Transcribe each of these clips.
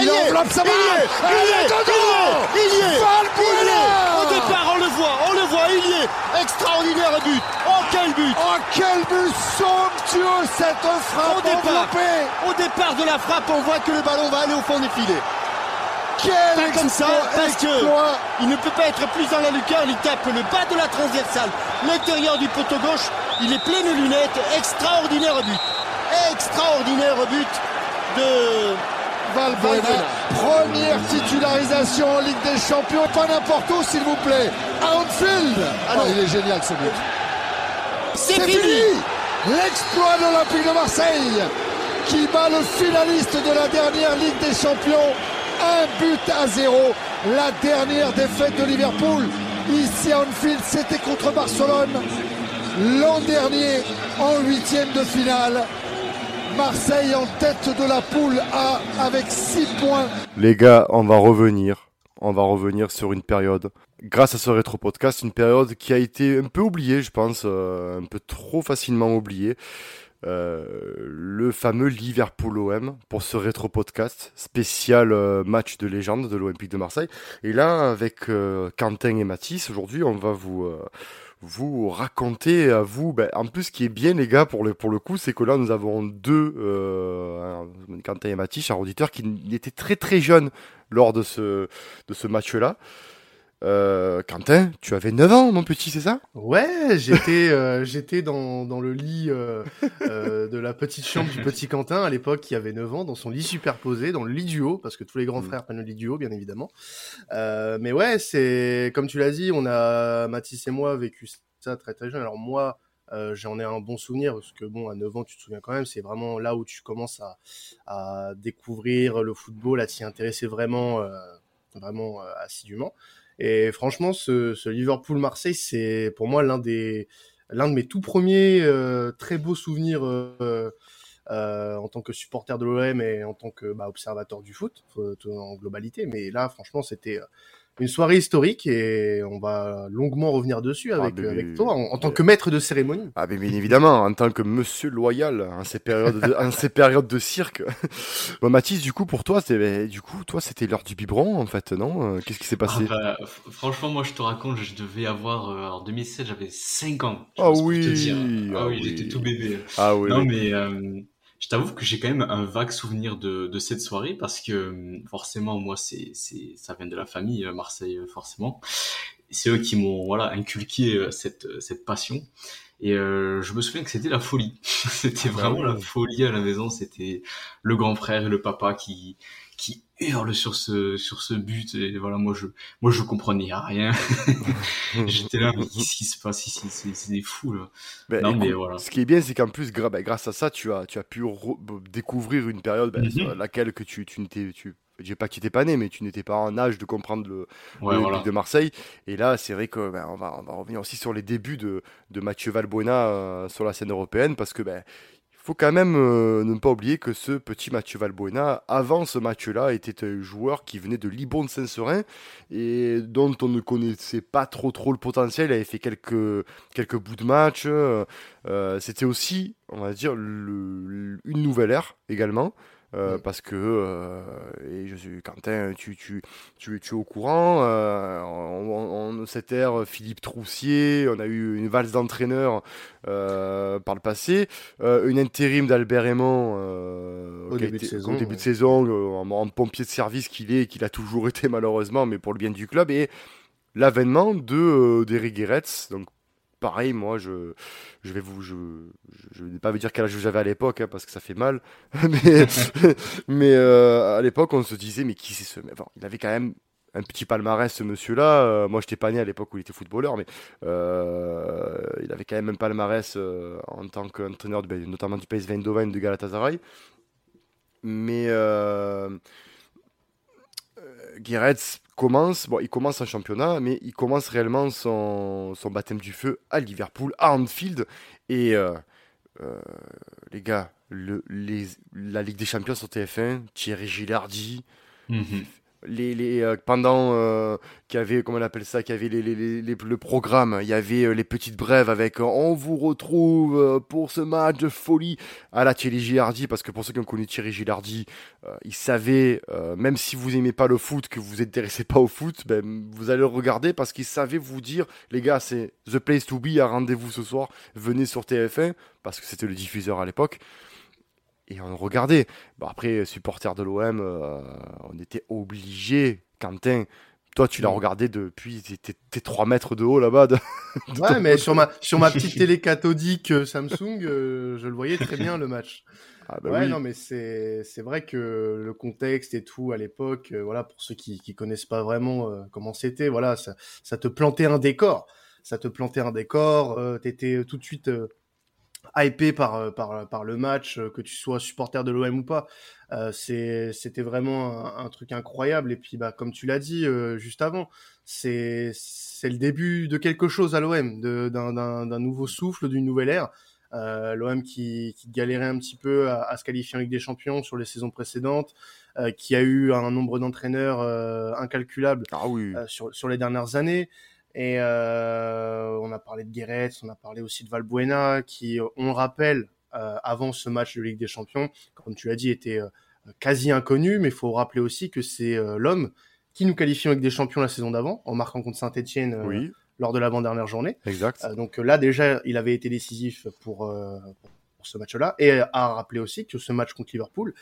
Il, enveloppe sa main. Il y est, il y est. Au départ, on le voit, on le voit, il y est. Extraordinaire but. Oh, quel but. Oh, quel but somptueux cette frappe au départ, au départ de la frappe, on voit que le ballon va aller au fond des filets. Quel Pas comme ça, parce que il ne peut pas être plus dans la lucarne, il tape le bas de la transversale, l'intérieur du poteau gauche, il est plein de lunettes, extraordinaire but. Extraordinaire but de Valbuena. Première titularisation en Ligue des Champions. Pas n'importe où, s'il vous plaît. À Anfield. Ah non. Oh, il est génial ce but. C'est C'est fini. fini L'exploit de l'Olympique de Marseille qui bat le finaliste de la dernière Ligue des Champions. Un but à zéro. La dernière défaite de Liverpool ici à Anfield, c'était contre Barcelone. L'an dernier, en huitième de finale. Marseille en tête de la poule A avec 6 points. Les gars, on va revenir. On va revenir sur une période, grâce à ce rétro podcast, une période qui a été un peu oubliée, je pense, euh, un peu trop facilement oubliée. Euh, le fameux Liverpool OM pour ce rétro podcast spécial euh, match de légende de l'Olympique de Marseille. Et là, avec Quentin et Mathis, aujourd'hui, on va vous vous raconter à vous. Ben, en plus, ce qui est bien, les gars, pour le pour le coup, c'est que là, nous avons deux euh, Quentin et Mathis, chers auditeurs, qui étaient très très jeunes lors de ce de ce match-là. Euh, Quentin, tu avais 9 ans, mon petit, c'est ça? Ouais, j'étais euh, j'étais dans, dans le lit euh, de la petite chambre du petit Quentin à l'époque qui avait 9 ans, dans son lit superposé, dans le lit du haut, parce que tous les grands Mm. frères prennent le lit du haut, bien évidemment. Mais ouais, c'est comme tu l'as dit, on a Mathis et moi vécu ça très très jeune. Alors moi, euh, j'en ai un bon souvenir parce que bon, à 9 ans, tu te souviens quand même, c'est vraiment là où tu commences à, à découvrir le football, à t'y intéresser vraiment, euh, vraiment euh, assidûment. Et franchement, ce, Liverpool-Marseille, c'est pour moi l'un de mes tout premiers euh, très beaux souvenirs euh, euh, en tant que supporter de l'OM et en tant que bah, observateur du foot en globalité. Mais là, franchement, c'était une soirée historique et on va longuement revenir dessus avec, Ah, mais- avec toi en, en tant que maître de cérémonie. Ah ben bien évidemment, en tant que monsieur loyal, en ces périodes de, en ces périodes de cirque. Bon, Mathis, du coup, pour toi, c'est ben, du coup, toi, c'était l'heure du biberon, en fait, non? Euh, Qu'est-ce qui s'est Ah passé? bah, franchement, moi je te raconte, je devais avoir, euh, en 2007, j'avais 5 ans. Ah pour oui, ah Ah oui, oui. j'étais tout bébé. Ah oui. non, mais euh, je t'avoue que j'ai quand même un vague souvenir de, de cette soirée parce que euh, forcément, moi, c'est, c'est, ça vient de la famille, euh, Marseille, euh, forcément. C'est eux qui m'ont voilà, inculqué euh, cette, cette passion. Et euh, je me souviens que c'était la folie. c'était Ah bah vraiment la folie à la maison. C'était le grand frère et le papa qui, qui hurlent sur ce, sur ce but. Et voilà, moi, je, moi, je comprenais rien. J'étais là, mais qu'est-ce qui se passe ici? C'est, des fous, là. Ben, Non, mais voilà. Ce qui est bien, c'est qu'en plus, ben, grâce à ça, tu as, tu as pu découvrir une période ben, Mhm. sur laquelle que tu, tu n'étais, tu, dis pas n'étais pas né, mais tu n'étais pas en âge de comprendre le, Ouais, l'Olympique voilà. de Marseille. Et là, c'est vrai que ben, on, va, on va revenir aussi sur les débuts de, de Mathieu Valbuena euh, sur la scène européenne, parce que ben, faut quand même euh, ne pas oublier que ce petit Mathieu Valbuena, avant ce match-là, était un joueur qui venait de Libon de Saint-Seurin et dont on ne connaissait pas trop trop le potentiel. Il avait fait quelques, quelques bouts de match. euh, euh, C'était aussi, on va dire, une nouvelle ère également. Euh. Parce que, euh, et je suis, Quentin, tu, tu, tu, tu es au courant, euh, on, on- cette ère, Philippe Troussier, on a eu une valse d'entraîneurs euh, par le passé, une intérim d'Albert Raymond euh, Au début de saison, au début ouais. de saison, en, en pompier de service qu'il est, qu'il a toujours été malheureusement, mais pour le bien du club, et l'avènement de d'Eric Guéretz, donc pareil, moi, je, je vais vous, je, je, pas vous dire quel âge j'avais à l'époque, hein, parce que ça fait mal, mais, euh, à l'époque, on se disait, mais qui c'est ce mec? Il avait quand même un petit palmarès, ce monsieur-là. Euh, moi, je n'étais pas né à l'époque où il était footballeur, mais euh, il avait quand même un palmarès en tant qu'entraîneur, ben, notamment du PSV Eindhoven de Galatasaray. Mais Guéretz commence, bon, il commence en championnat, mais il commence réellement son, baptême du feu à Liverpool, à Anfield. Et euh, euh, les gars, la Ligue des Champions sur TF1, Thierry Gilardi, Mhm. Les, les, euh, pendant euh, qu'il y avait, comment on appelle ça, qu'il y avait les, le programme, il y avait euh, les petites brèves avec on vous retrouve pour ce match de folie à la Thierry Gilardi, parce que pour ceux qui ont connu Thierry Gilardi, il savait, même si vous aimez pas le foot, que vous intéressez pas au foot, ben, vous allez le regarder parce qu'il savait vous dire, les gars, c'est the place to be, à rendez-vous ce soir, venez sur TF1, parce que c'était le diffuseur à l'époque. Et on regardait. Bon, après, supporter de l'OM, euh, on était obligé. Quentin, toi, tu l'as Mm. regardé depuis. T'es, t'es 3 mètres de haut là-bas. de- Ouais, mais sur ma, sur ma petite télé cathodique euh, Samsung, euh, je le voyais très bien le match. Ah, bah ouais, oui. non, mais c'est vrai que le contexte et tout à l'époque, euh, voilà, pour ceux qui qui connaissent pas vraiment comment c'était, voilà, ça ça te plantait un décor, ça te plantait un décor, t'étais tout de suite hypé par euh, par par le match, euh, que tu sois supporter de l'OM ou pas. Euh, c'était vraiment un, un truc incroyable et puis bah comme tu l'as dit euh, juste avant, c'est le début de quelque chose à l'OM, d'un nouveau souffle, d'une nouvelle ère. Euh, L'OM qui, qui galérait un petit peu à, à se qualifier en Ligue des Champions sur les saisons précédentes, euh, qui a eu un nombre d'entraîneurs euh, incalculable Ah oui. euh, sur, sur les dernières années. Et euh, on a parlé de Guéret, on a parlé aussi de Valbuena, qui, on le rappelle, euh, avant ce match de Ligue des Champions, comme tu l'as dit, était euh, quasi inconnu, mais il faut rappeler aussi que c'est euh, l'homme qui nous qualifie en Ligue des Champions la saison d'avant, en marquant contre Saint-Etienne oui, lors de l'avant-dernière journée. exact. Euh, donc euh, là déjà, il avait été décisif pour, euh, pour ce match-là. Et euh, à rappeler aussi que ce match contre Liverpool,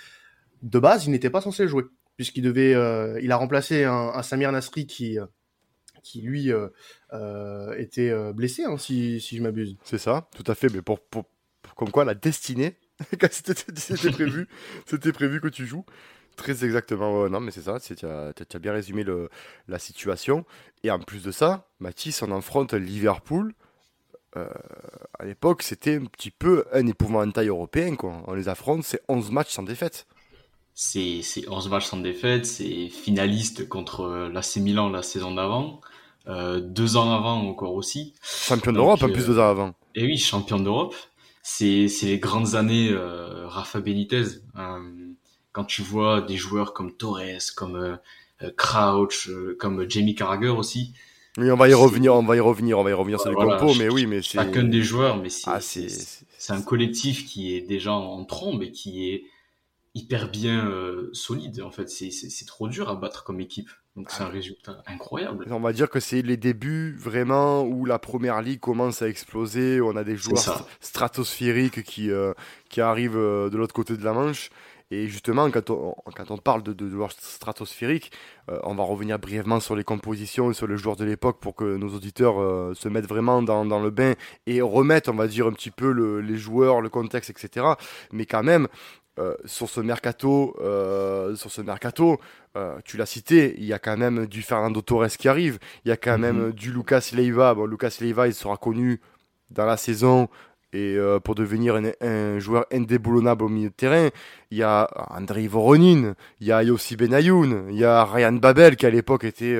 de base, il n'était pas censé jouer, puisqu'il devait, euh, il a remplacé un, un Samir Nasri qui, euh, qui lui euh, euh, était euh, blessé, hein, si, si je m'abuse. C'est ça, tout à fait. Mais pour, pour, pour- comme quoi la destinée, quand c'était, c'était prévu, c'était prévu que tu joues. Très exactement. ouais, non, mais c'est ça. Tu, as, bien résumé le, la situation. Et en plus de ça, Mathis, on affronte Liverpool. Euh, à l'époque, c'était un petit peu un épouvantail européen. Quoi. On les affronte, c'est 11 matchs sans défaite. C'est c'est 11 matchs sans défaite, c'est finaliste contre l'AC Milan la saison d'avant, euh, deux ans avant encore aussi. Champion d'Europe en euh, plus deux ans avant. Et oui, champion d'Europe. C'est c'est les grandes années euh, Rafa Benitez. Euh, quand tu vois des joueurs comme Torres, comme euh, euh, Crouch, euh, comme Jamie Carragher aussi. Oui, on va y revenir, on va y revenir, on va y revenir sur les Voilà, compos, mais oui, mais c'est. Chacun des joueurs, mais c'est Ah, c'est- un collectif qui est déjà en trombe et qui est hyper bien euh, solide. En fait, c'est trop dur à battre comme équipe. Donc c'est un résultat incroyable. On va dire que c'est les débuts vraiment où la première ligue commence à exploser. On a des joueurs st- stratosphériques qui, euh, qui arrivent euh, de l'autre côté de la Manche. Et justement, quand on, quand on parle de, de joueurs stratosphériques, euh, on va revenir brièvement sur les compositions et sur les joueurs de l'époque pour que nos auditeurs euh, se mettent vraiment dans, dans le bain et remettent, on va dire, un petit peu le- les joueurs, le contexte, etc. Mais quand même, euh, sur ce mercato, euh, sur ce mercato, euh, tu l'as cité, il y a quand même du Fernando Torres qui arrive, il y a quand Mhm. même du Lucas Leiva. Bon, Lucas Leiva, il sera connu dans la saison et pour devenir un, un joueur indéboulonnable au milieu de terrain. Il y a Andrei Voronin, il y a Yossi Benayoun, il y a Ryan Babel qui à l'époque était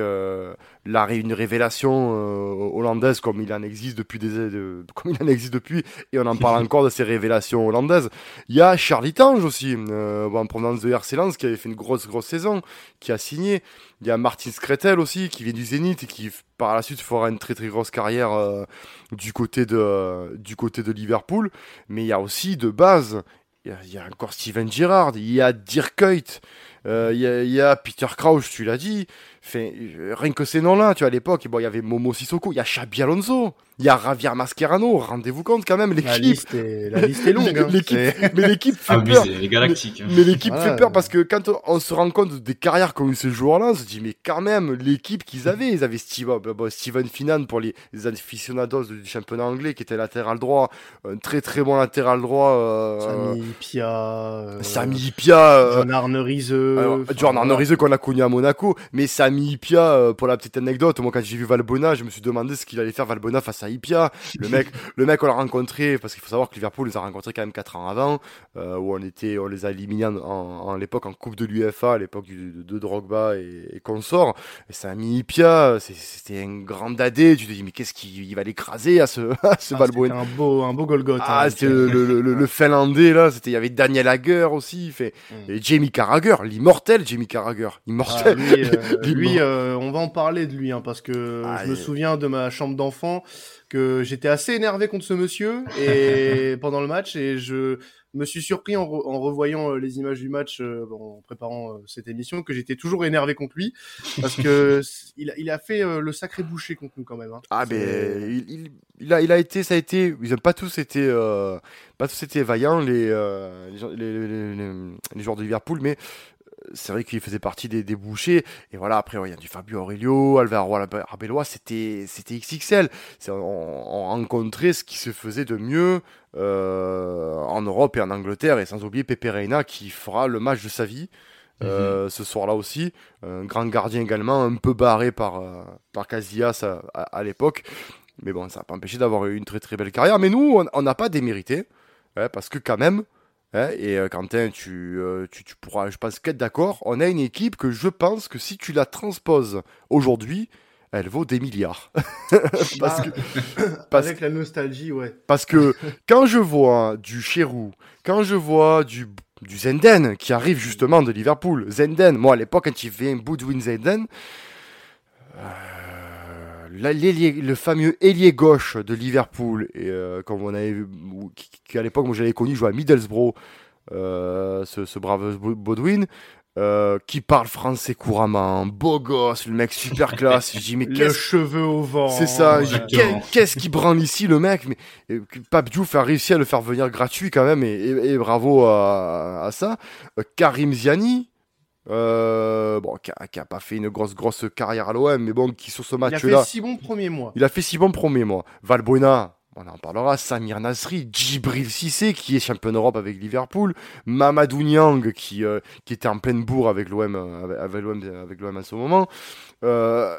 la, ré- une révélation euh, hollandaise comme il en existe depuis des de- comme il en existe depuis et on en parle encore de ces révélations hollandaises. Il y a Charlie Tange aussi, euh, en provenance de RC Lens qui avait fait une grosse grosse saison, qui a signé. Il y a Martin Skretel aussi qui vient du Zénith et qui par la suite fera une très très grosse carrière euh, du côté de euh, du côté de Liverpool. Mais il y a aussi de base, il y a, il y a encore Steven Gerrard, il y a Dirk Kuyt, euh, il, y a, il y a Peter Crouch, tu l'as dit. Enfin, euh, rien que ces noms-là, tu vois, à l'époque, bon, il y avait Momo Sissoko, il y a Xabi Alonso, il y a Javier Mascherano. Rendez-vous compte quand même, La l'équipe. liste est, la liste est longue. hein. L'équipe- C'est- Mais l'équipe fait peur. Les galactiques. hein. Mais l'équipe Voilà. fait peur parce que quand on, se rend compte des carrières qu'ont eu ces joueurs-là, on se dit, mais quand même, l'équipe qu'ils avaient, ils avaient Steve, bon, bon, Steven Finan pour les, les aficionados du championnat anglais qui était latéral droit, un très très bon latéral droit. Euh, Sami Pia, euh, Sami Ipia, euh, John Arne Riese, que. Jordan Norris qu'on a connu à Monaco, mais Sami Ipia, euh, pour la petite anecdote, moi quand j'ai vu Valbona, je me suis demandé ce qu'il allait faire Valbona face à Ipia. Le mec, le mec on l'a rencontré parce qu'il faut savoir que Liverpool les a rencontrés quand même 4 ans avant, euh, où on était, on les a éliminés en, en, l'époque en Coupe de l'UFA, à l'époque de, de, Drogba et, et consort. Et Sami Ipia, c'était un grand dadé. Tu te dis mais qu'est-ce qu'il va l'écraser à ce, à ce ah, Valbuena Un beau, un beau Golgoth. Ah, hein, c'était le, le, le, le, Finlandais là. C'était il y avait Daniel Hager aussi. Fait Mm. et Jamie Carragher, l'immortel Jamie Carragher, immortel. Ah, lui, euh, lui euh, on va en parler de lui, hein, parce que Ah, je me souviens de ma chambre d'enfant que j'étais assez énervé contre ce monsieur et pendant le match et je me suis surpris en, re- en revoyant euh, les images du match euh, en préparant euh, cette émission que j'étais toujours énervé contre lui parce que il a, il a fait euh, le sacré boucher contre nous quand même. hein. Ah ben il, il, il a il a été ça a été ils ont pas tous été euh, pas tous été vaillants les, euh, les, les, les, les- les joueurs de Liverpool mais c'est vrai qu'il faisait partie des, des bouchers et voilà après ouais, il y a du Fabio Aurelio Alvaro Arbeloa c'était c'était XXL c'est on, on rencontrait ce qui se faisait de mieux euh, en Europe et en Angleterre et sans oublier Pepe Reina qui fera le match de sa vie euh, ce soir-là aussi. Un grand gardien également, un peu barré par, euh, par Casillas à, à- à l'époque. Mais bon, ça n'a pas empêché d'avoir eu une très très belle carrière. Mais nous, on- on n'a pas démérité. hein, parce que quand même, hein, et euh, Quentin, tu, euh, tu, tu pourras, je pense, qu'être d'accord, on a une équipe que je pense que si tu la transposes aujourd'hui, elle vaut des milliards. parce, Bah, que, parce, Avec la nostalgie, ouais. parce que quand je vois du Cherou, quand je vois du, du Zenden qui arrive justement de Liverpool, Zenden, moi à l'époque quand il vient Boudwin Zenden, euh, le fameux ailier gauche de Liverpool, et, euh, comme on avait vu, qui, qui, à l'époque moi j'avais connu jouer à Middlesbrough, euh, ce, ce brave Bo- Baudouin, euh, qui parle français couramment, beau gosse, le mec super classe. Je dis mais Le qu'est-ce cheveu au vent. c'est ça, ouais. j'ai- qu'est-ce qui branle ici le mec? Mais Pape Diouf a réussi à le faire venir gratuit quand même, et, et- et bravo à, à ça. Euh, Karim Ziani, euh, bon, qui a, qui a pas fait une grosse grosse carrière à l'OM, mais bon, qui sur ce Il a fait match-là, six bons premiers mois. il a fait si bon premier mois. Valbuena, on en parlera. Samir Nasri, Djibril Cissé qui est champion d'Europe avec Liverpool, Mamadou Niang qui, euh, qui était en pleine bourre avec l'OM euh, avec, avec l'OM à ce moment. Euh,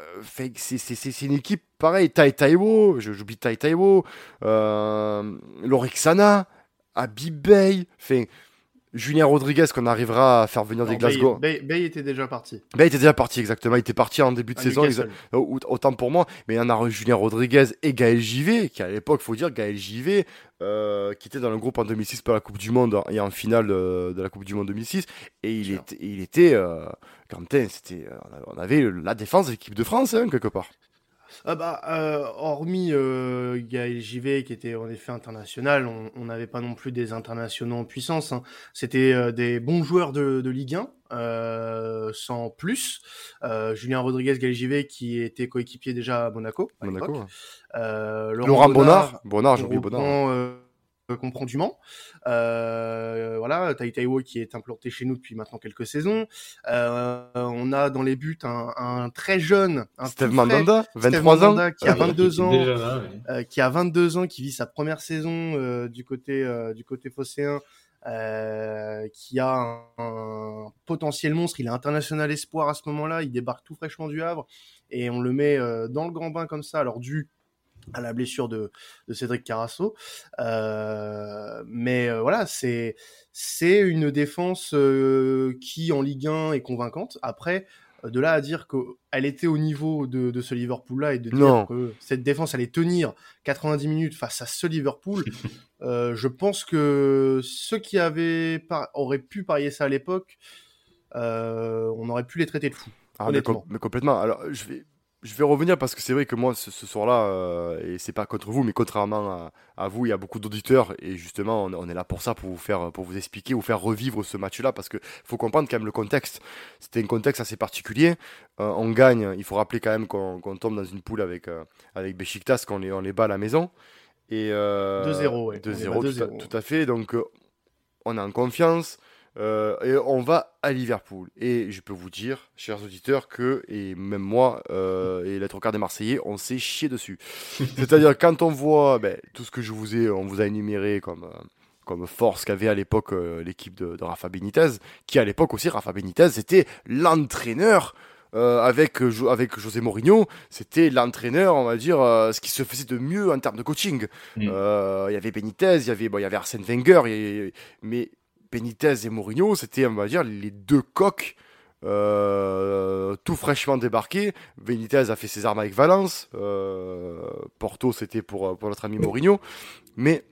c'est une équipe pareil. Tai Taiwo, j'oublie Tai Taiwo, euh, Lorixana, Habib Bey, fait Julien Rodriguez qu'on arrivera à faire venir des Glasgow. Bay, Bay- Bay était déjà parti. Bey était déjà parti exactement. Il était parti en début de saison. Exa- Autant pour moi, mais il y en a Julien Rodriguez et Gaël Givet, qui à l'époque, faut dire, Gaël Givet, euh, qui était dans le groupe en 2006 pour la Coupe du Monde et en finale euh, de la Coupe du Monde 2006, et il était, il était, euh, Quentin, c'était, euh, on avait la défense de l'équipe de France, hein, quelque part. Ah bah, euh, hormis euh, Gaël Givet, qui était en effet international, on on n'avait pas non plus des internationaux en puissance. hein. C'était euh, des bons joueurs de, de Ligue 1, euh, sans plus. Euh, Julien Rodriguez, Gaël Givet, qui était coéquipier déjà à Monaco. à Monaco. ouais. Euh, Laurent Bonnard, Bonnard, j'ai qu'on oublié Bonnard. Euh, qu'on prend du Mans. Euh, voilà, Tai Taiwo qui est implanté chez nous depuis maintenant quelques saisons. Euh, on a dans les buts un, un très jeune, un Steve Mandanda, Steve 23 ans. Mandanda qui a 22 ans, Déjà là, ouais. euh, qui a 22 ans, qui vit sa première saison euh, du côté euh, du côté phocéen, euh, qui a un, un potentiel monstre. Il est international espoir à ce moment-là. Il débarque tout fraîchement du Havre et on le met euh, dans le grand bain comme ça. Alors dû à la blessure de, de Cédric Carasso, euh, mais euh, voilà, c'est c'est une défense euh, qui en Ligue 1 est convaincante. Après, de là à dire qu'elle était au niveau de, de ce Liverpool-là et de dire Non. que cette défense allait tenir 90 minutes face à ce Liverpool, je pense que ceux qui avaient par- auraient pu parier ça à l'époque, on aurait pu les traiter de fous. Ah, mais, com- mais complètement. Alors, je vais, je vais revenir parce que c'est vrai que moi, ce, ce soir-là, euh, et c'est pas contre vous, mais contrairement à, à vous, il y a beaucoup d'auditeurs, et justement, on, on est là pour ça, pour vous faire, pour vous expliquer, vous faire revivre ce match-là, parce que faut comprendre quand même le contexte. C'était un contexte assez particulier. Euh, on gagne, il faut rappeler quand même qu'on tombe dans une poule avec, euh, avec Besiktas, qu'on les, on les bat à la maison. Et, euh, 2-0, ouais. 2-0, On les bat tout, à- 2-0. tout à fait. Donc, euh, on est en confiance. Euh, et on va à Liverpool. Et je peux vous dire, chers auditeurs, que, et même moi, euh, et les trois quarts des Marseillais, on s'est chié dessus. C'est-à-dire, quand on voit ben, tout ce que je vous ai, on vous a énuméré comme, euh, comme force qu'avait à l'époque l'équipe de, de, Rafa Benitez, qui à l'époque aussi, Rafa Benitez, c'était l'entraîneur euh, avec, euh, avec José Mourinho, c'était l'entraîneur, on va dire, euh, ce qui se faisait de mieux en termes de coaching. Mm. Il y avait Benitez, il y avait, bon, y avait Arsène Wenger, mais Benitez et Mourinho, c'était, on va dire, les deux coqs tout fraîchement débarqués. Benitez a fait ses armes avec Valence. Porto, c'était pour, pour notre ami Mourinho. Mais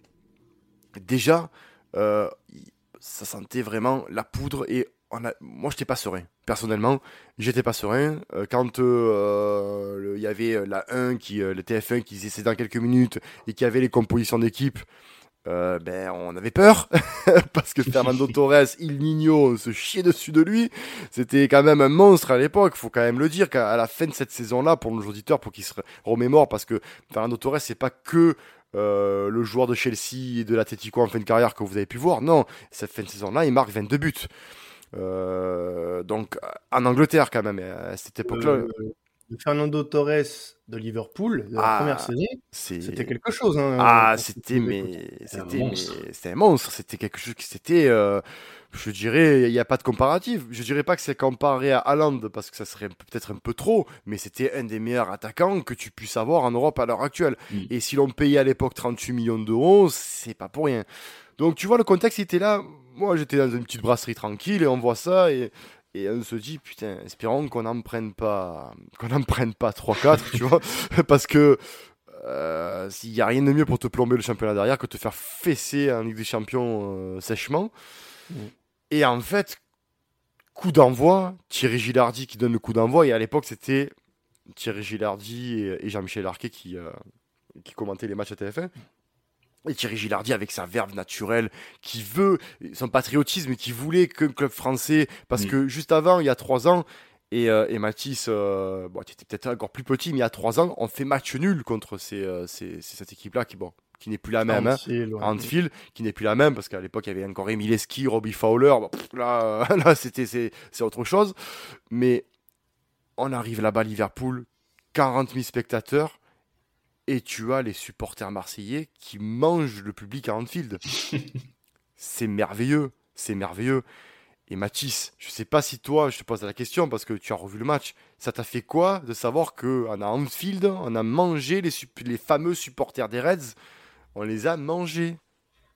déjà, ça sentait vraiment la poudre et on a, moi, j'étais pas serein. Personnellement, j'étais pas serein. Euh, quand euh, il y avait la 1, qui, euh, le TF1 qui disait c'est dans quelques minutes et qui avait les compositions d'équipe, ben, on avait peur parce que Fernando Torres, Il Nino, se chiait dessus de lui. C'était quand même un monstre à l'époque. Faut quand même le dire qu'à la fin de cette saison-là, pour nos auditeurs, pour qu'ils se remémorent, parce que Fernando Torres, c'est pas que le joueur de Chelsea et de l'Atletico en fin de carrière que vous avez pu voir. Non, cette fin de saison-là, il marque 22 buts. Euh, donc en Angleterre quand même à cette époque-là. Euh, Fernando Torres de Liverpool, la ah, première saison, c'était quelque chose. Hein, ah, c'était mais c'était un monstre. C'était quelque chose qui c'était, euh, je dirais, il n'y a pas de comparatif. Je dirais pas que c'est comparé à Haaland parce que ça serait peut-être un peu trop, mais c'était un des meilleurs attaquants que tu puisses avoir en Europe à l'heure actuelle. Mm. Et si l'on payait à l'époque 38 millions d'euros, c'est pas pour rien. Donc tu vois, le contexte était là. Moi, j'étais dans une petite brasserie tranquille et on voit ça et, et on se dit, putain, espérons qu'on n'en prenne pas, qu'on n'en prenne pas 3-4, tu vois, parce que euh, s'il n'y a rien de mieux pour te plomber le championnat derrière que te faire fesser en Ligue des Champions euh, sèchement. Mm. Et en fait, coup d'envoi, Thierry Gilardi qui donne le coup d'envoi, et à l'époque c'était Thierry Gilardi et, Jean-Michel Arquet qui, euh, qui commentaient les matchs à TF1. Et Thierry Gilardi avec sa verve naturelle, qui veut son patriotisme, qui voulait le club français, parce mm. que juste avant, il y a trois ans, et, euh, et Mathis, euh, bon, tu étais peut-être encore plus petit, mais il y a trois ans, on fait match nul contre ces, euh, ces, cette équipe-là qui, bon, qui n'est plus la même. Hein, qui n'est plus la même, parce qu'à l'époque, il y avait encore Emile Eski, Robbie Fowler. là, là c'était, c'est, c'est autre chose. Mais on arrive là-bas, Liverpool, 40 000 spectateurs et tu as les supporters marseillais qui mangent le public à Anfield. c'est merveilleux, c'est merveilleux. Et Mathis, je sais pas si toi, je te pose la question parce que tu as revu le match, ça t'a fait quoi de savoir qu'en Anfield, on a mangé les, les fameux supporters des Reds, on les a mangés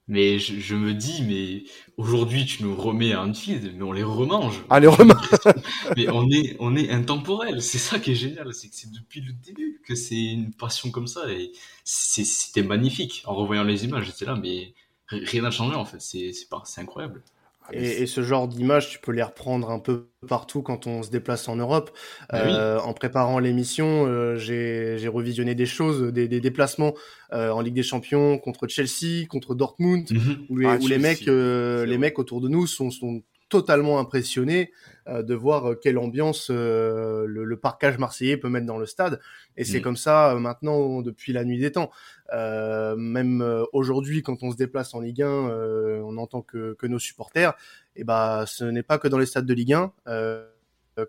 mais je, je, me dis, mais aujourd'hui, tu nous remets à Anfield, mais on les remange. Ah, les remange Mais on est, on est intemporel. C'est ça qui est génial. C'est que c'est depuis le début que c'est une passion comme ça. Et c'était magnifique. En revoyant les images, j'étais là, mais rien n'a changé en fait. C'est incroyable. Ah, et, ce genre d'image, tu peux les reprendre un peu partout quand on se déplace en Europe. Bah euh, en préparant l'émission, euh, j'ai revisionné des choses, des, des déplacements euh, en Ligue des Champions contre Chelsea, contre Dortmund, mhm. où, les, ah, où les mecs, euh, les mecs autour de nous sont, sont totalement impressionné euh, de voir euh, quelle ambiance euh, le, le, parcage marseillais peut mettre dans le stade. Et c'est mm. comme ça maintenant depuis la nuit des temps. même aujourd'hui, quand on se déplace en Ligue 1, on entend que, que, nos supporters. Et bah, ce n'est pas que dans les stades de Ligue 1.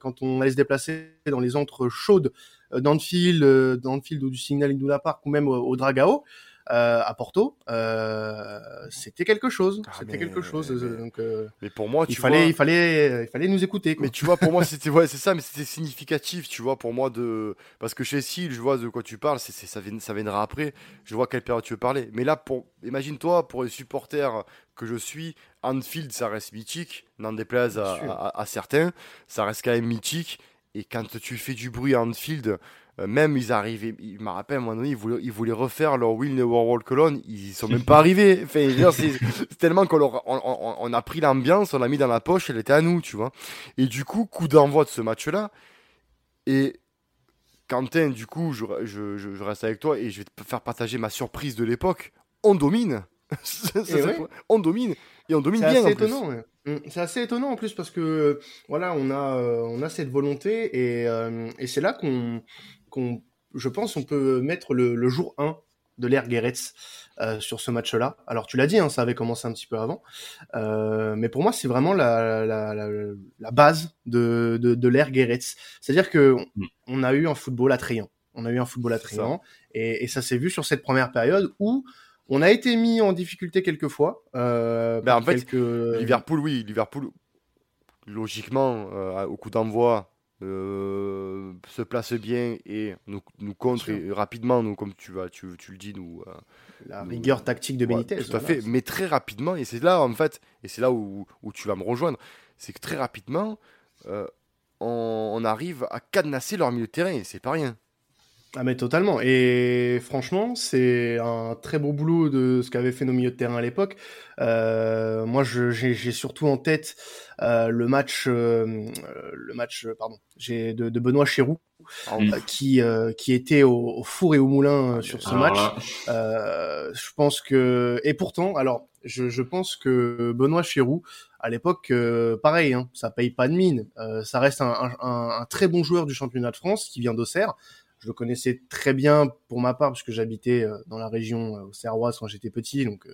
quand on allait se déplacer dans les entres chaudes d'Anfield, d'Anfield ou du Signal Iduna Park ou même au, au Dragao, euh, à Porto, euh, c'était quelque chose. Ah, c'était quelque chose. Euh, donc, mais pour moi, tu il fallait, il fallait, il fallait nous écouter. Quoi. Mais tu vois, pour moi, c'était ouais, c'est ça, mais c'était significatif, tu vois, pour moi de, parce que chez Sil, je vois de quoi tu parles, c'est, ça, vient, ça viendra après. Je vois quelle période tu veux parler. Mais là, pour, imagine-toi, pour les supporters que je suis, Anfield, ça reste mythique, n'en déplaise à, à, certains, ça reste quand même mythique. Et quand tu fais du bruit à Anfield, euh, même ils arrivaient, il me rappelle à un moment donné, ils voulaient, ils voulaient refaire leur Will Never Walk Cologne, ils sont même pas arrivés. Enfin, c'est tellement qu'on on, on, on, a pris l'ambiance, on l'a mis dans la poche, elle était à nous, tu vois. Et du coup, coup d'envoi de ce match-là. Et Quentin, du coup, je, je, je, reste avec toi et je vais te faire partager ma surprise de l'époque. On domine. On domine et on domine bien. C'est étonnant. Mm, c'est assez étonnant en plus parce que voilà, on a euh, on a cette volonté et, euh, et c'est là qu'on je pense, on peut mettre le, jour 1 de l'ère Guéretz euh, sur ce match-là. Alors tu l'as dit, hein, ça avait commencé un petit peu avant, euh, mais pour moi c'est vraiment la, la, base de, de, l'ère Guéretz. C'est-à-dire que mm. on a eu un football attrayant. On a eu un football attrayant et, et, ça s'est vu sur cette première période où On a été mis en difficulté quelques fois. Euh, Ben, en fait, quelques... Liverpool, oui, Liverpool, logiquement, au coup d'envoi, se place bien et nous, nous contre et rapidement, nous, comme tu, vas, tu, tu le dis, nous. euh, la nous- rigueur tactique de Ouais, Benitez. tout à voilà. fait, mais très rapidement, et c'est là en fait, et c'est là où, où tu vas me rejoindre, c'est que très rapidement, euh, on, on arrive à cadenasser leur milieu de terrain, et c'est pas rien. Ah mais totalement. Et franchement, c'est un très beau boulot de ce qu'avaient fait nos milieux de terrain à l'époque. Euh, moi, j'ai surtout en tête euh, le match, euh, le match, euh, pardon, j'ai de, de Benoît Chéroux En- Mm. euh, qui euh, qui était au, au four et au moulin sur ce Alors match. là, Euh, je pense que et pourtant, alors je, je pense que Benoît Chéroux à l'époque, euh, pareil, hein, ça paye pas de mine. Euh, ça reste un- un- un très bon joueur du championnat de France qui vient d'Auxerre. Je le connaissais très bien pour ma part parce que j'habitais euh, dans la région euh, auxerroise quand j'étais petit. Donc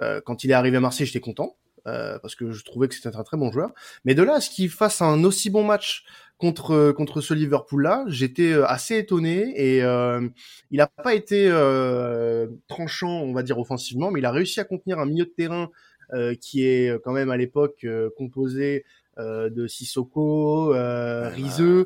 euh, quand il est arrivé à Marseille, j'étais content. euh, parce que je trouvais que c'était un très bon joueur. Mais de là à ce qu'il fasse un aussi bon match contre contre ce Liverpool-là, j'étais euh, assez étonné et euh, il n'a pas été euh, tranchant, on va dire offensivement, mais il a réussi à contenir un milieu de terrain euh, qui est quand même à l'époque euh, composé euh, de Sissoko, euh, Rizeux, euh,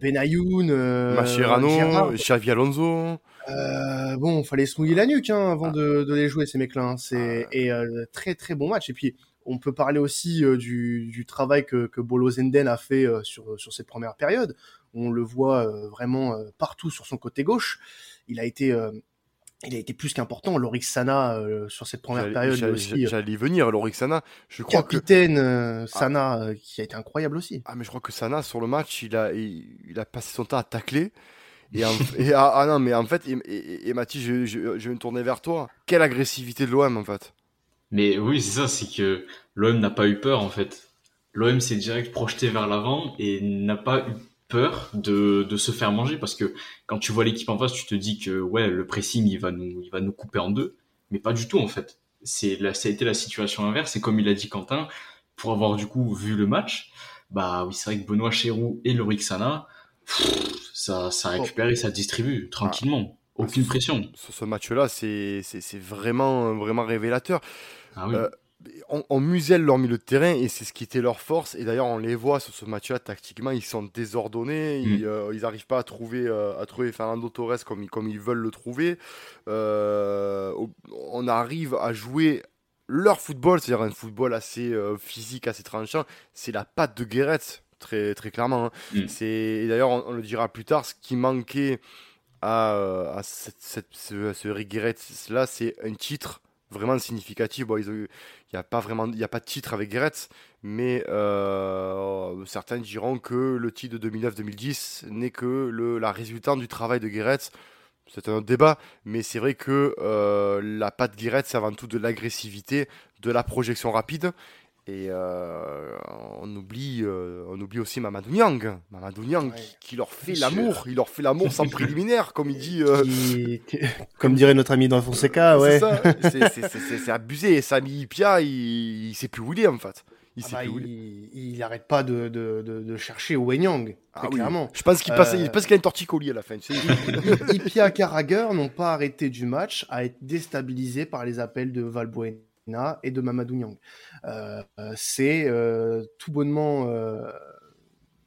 Benayoun, euh, Mascherano. Xavi Alonso, Euh, bon, fallait se mouiller la nuque hein, avant Ah. de, de les jouer ces mecs-là. hein. C'est et euh, très très bon match. Et puis on peut parler aussi euh, du, du travail que, que Bolo Zenden a fait euh, sur sur cette première période. On le voit euh, vraiment euh, partout sur son côté gauche. Il a été euh, il a été plus qu'important. Lorik Sana euh, sur cette première période aussi. euh, j'allais y venir, Lorixana, je crois que... Capitaine euh, Sana euh, qui a été incroyable aussi. Ah mais je crois que Sana sur le match il a il, il a passé son temps à tacler et, en- et ah, ah non mais en fait et, et, et Mathis je, je, je vais me tourner vers toi quelle agressivité de l'OM en fait Mais oui, c'est ça, c'est que l'OM n'a pas eu peur en fait. L'OM s'est direct projeté vers l'avant et n'a pas eu peur de, de se faire manger parce que quand tu vois l'équipe en face, tu te dis que ouais, le pressing il va nous, il va nous couper en deux, mais pas du tout en fait. C'est là, ça a été la situation inverse. Et comme il a dit Quentin, pour avoir du coup vu le match, bah oui, c'est vrai que Benoît Chéroux et Lorik Sana, pff, ça, ça récupère et ça distribue tranquillement, aucune pression. sur ce match là c'est c'est c'est vraiment vraiment révélateur Ah oui. Euh, on, on muselle leur milieu de terrain et c'est ce qui était leur force. Et d'ailleurs, on les voit sur ce match-là tactiquement, ils sont désordonnés, Mm. ils, euh, ils n'arrivent pas à trouver, euh, à trouver Fernando Torres comme, ils- comme ils veulent le trouver. Euh, on arrive à jouer leur football, c'est-à-dire un football assez euh, physique, assez tranchant. C'est la patte de Guéret, très, très clairement. hein. Mm. C'est et d'ailleurs, on, on le dira plus tard, ce qui manquait à, euh, à cette, cette- ce, ce là, c'est un titre vraiment significatif. Il n'y a pas vraiment, il a pas de titre avec Guéret, mais euh, certains diront que le titre de 2009-2010 n'est que le, la résultante du travail de Guéret. C'est un autre débat, mais c'est vrai que euh, la patte Guéret, c'est avant tout de l'agressivité, de la projection rapide. Et euh, on, oublie, euh, on oublie aussi Mamadou Niang. Mamadou Niang Ouais. qui, qui leur fait l'amour. Il leur fait l'amour sans préliminaire, comme il dit. euh, Qui- comme dirait notre ami dans Fonseca, ouais. c'est abusé. Et Sami Pia, il, il sait plus où il est en fait. Il Ah bah, plus où il il, il arrête pas de, de, de, de chercher Wenyang, très Ah oui. clairement. Je pense qu'il passe, Euh, je pense qu'il a une torticolis à la fin. tu sais. Ipia Carragher n'ont pas arrêté du match à être déstabilisés par les appels de Valbuena et de Mamadou Niang. Euh, c'est euh, tout bonnement euh,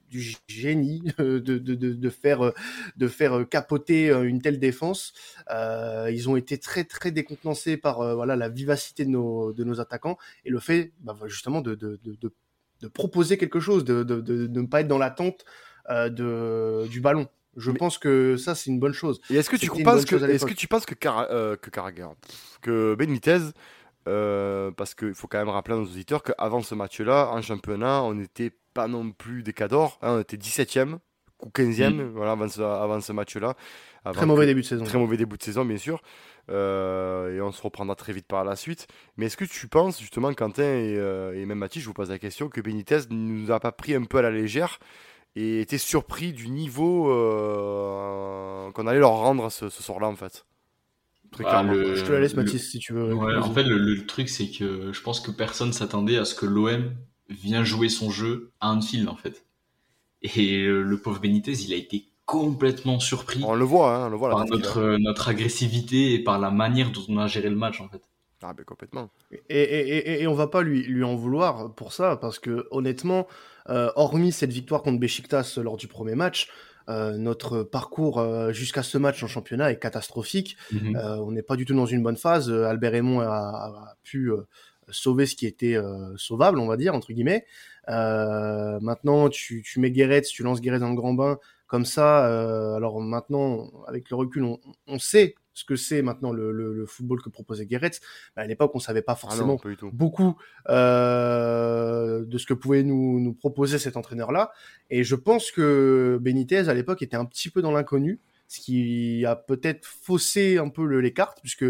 du génie euh, de, de, de, de faire, de faire capoter une telle défense. Ils ont été très très décontenancés par voilà la vivacité de nos, de nos attaquants et le fait bah, justement de, de, proposer quelque chose, de, de, ne pas être dans l'attente de, du ballon. Je Mais- pense que ça c'est une bonne chose. Et est-ce que tu penses que, est-ce que tu penses que Cara- euh, que que Benitez, euh, parce qu'il faut quand même rappeler à nos auditeurs qu'avant ce match-là, en championnat, on n'était pas non plus des cadors, hein, on était 17e ou 15e, voilà, avant ce, avant ce match-là. Très mauvais que- début de saison. Très mauvais début de saison, bien sûr. Euh, et on se reprendra très vite par la suite. Mais est-ce que tu penses, justement, Quentin et, euh, et même Mathis, je vous pose la question, que Benitez ne nous a pas pris un peu à la légère et était surpris du niveau qu'on allait leur rendre ce, ce soir-là, en fait? Bah, le- Je te la laisse le- Mathis si tu veux. Ouais, en fait, le, le truc, c'est que je pense que personne s'attendait à ce que l'OM vienne jouer son jeu à Anfield, en fait. Et euh, le pauvre Benitez, il a été complètement surpris. On le voit, hein, on le voit. Par notre, notre agressivité et par la manière dont on a géré le match, en fait. Ah, ben complètement. Et, et, et, on va pas lui, lui en vouloir pour ça, parce que honnêtement, euh, hormis cette victoire contre Besiktas lors du premier match, euh, notre parcours euh, jusqu'à ce match en championnat est catastrophique. Mhm. Euh, on n'est pas du tout dans une bonne phase. Euh, Albert Raymond a, a pu euh, sauver ce qui était euh, sauvable, on va dire, entre guillemets. Euh, maintenant, tu, tu mets Guéret, tu lances Guéret dans le grand bain comme ça. euh, alors maintenant, avec le recul, on, on sait ce que c'est maintenant le, le, le football que proposait Guéret. Mais à l'époque, on savait pas Ah forcément non, beaucoup euh, de ce que pouvait nous, nous proposer cet entraîneur-là. Et je pense que Benitez, à l'époque, était un petit peu dans l'inconnu, ce qui a peut-être faussé un peu le- les cartes, puisque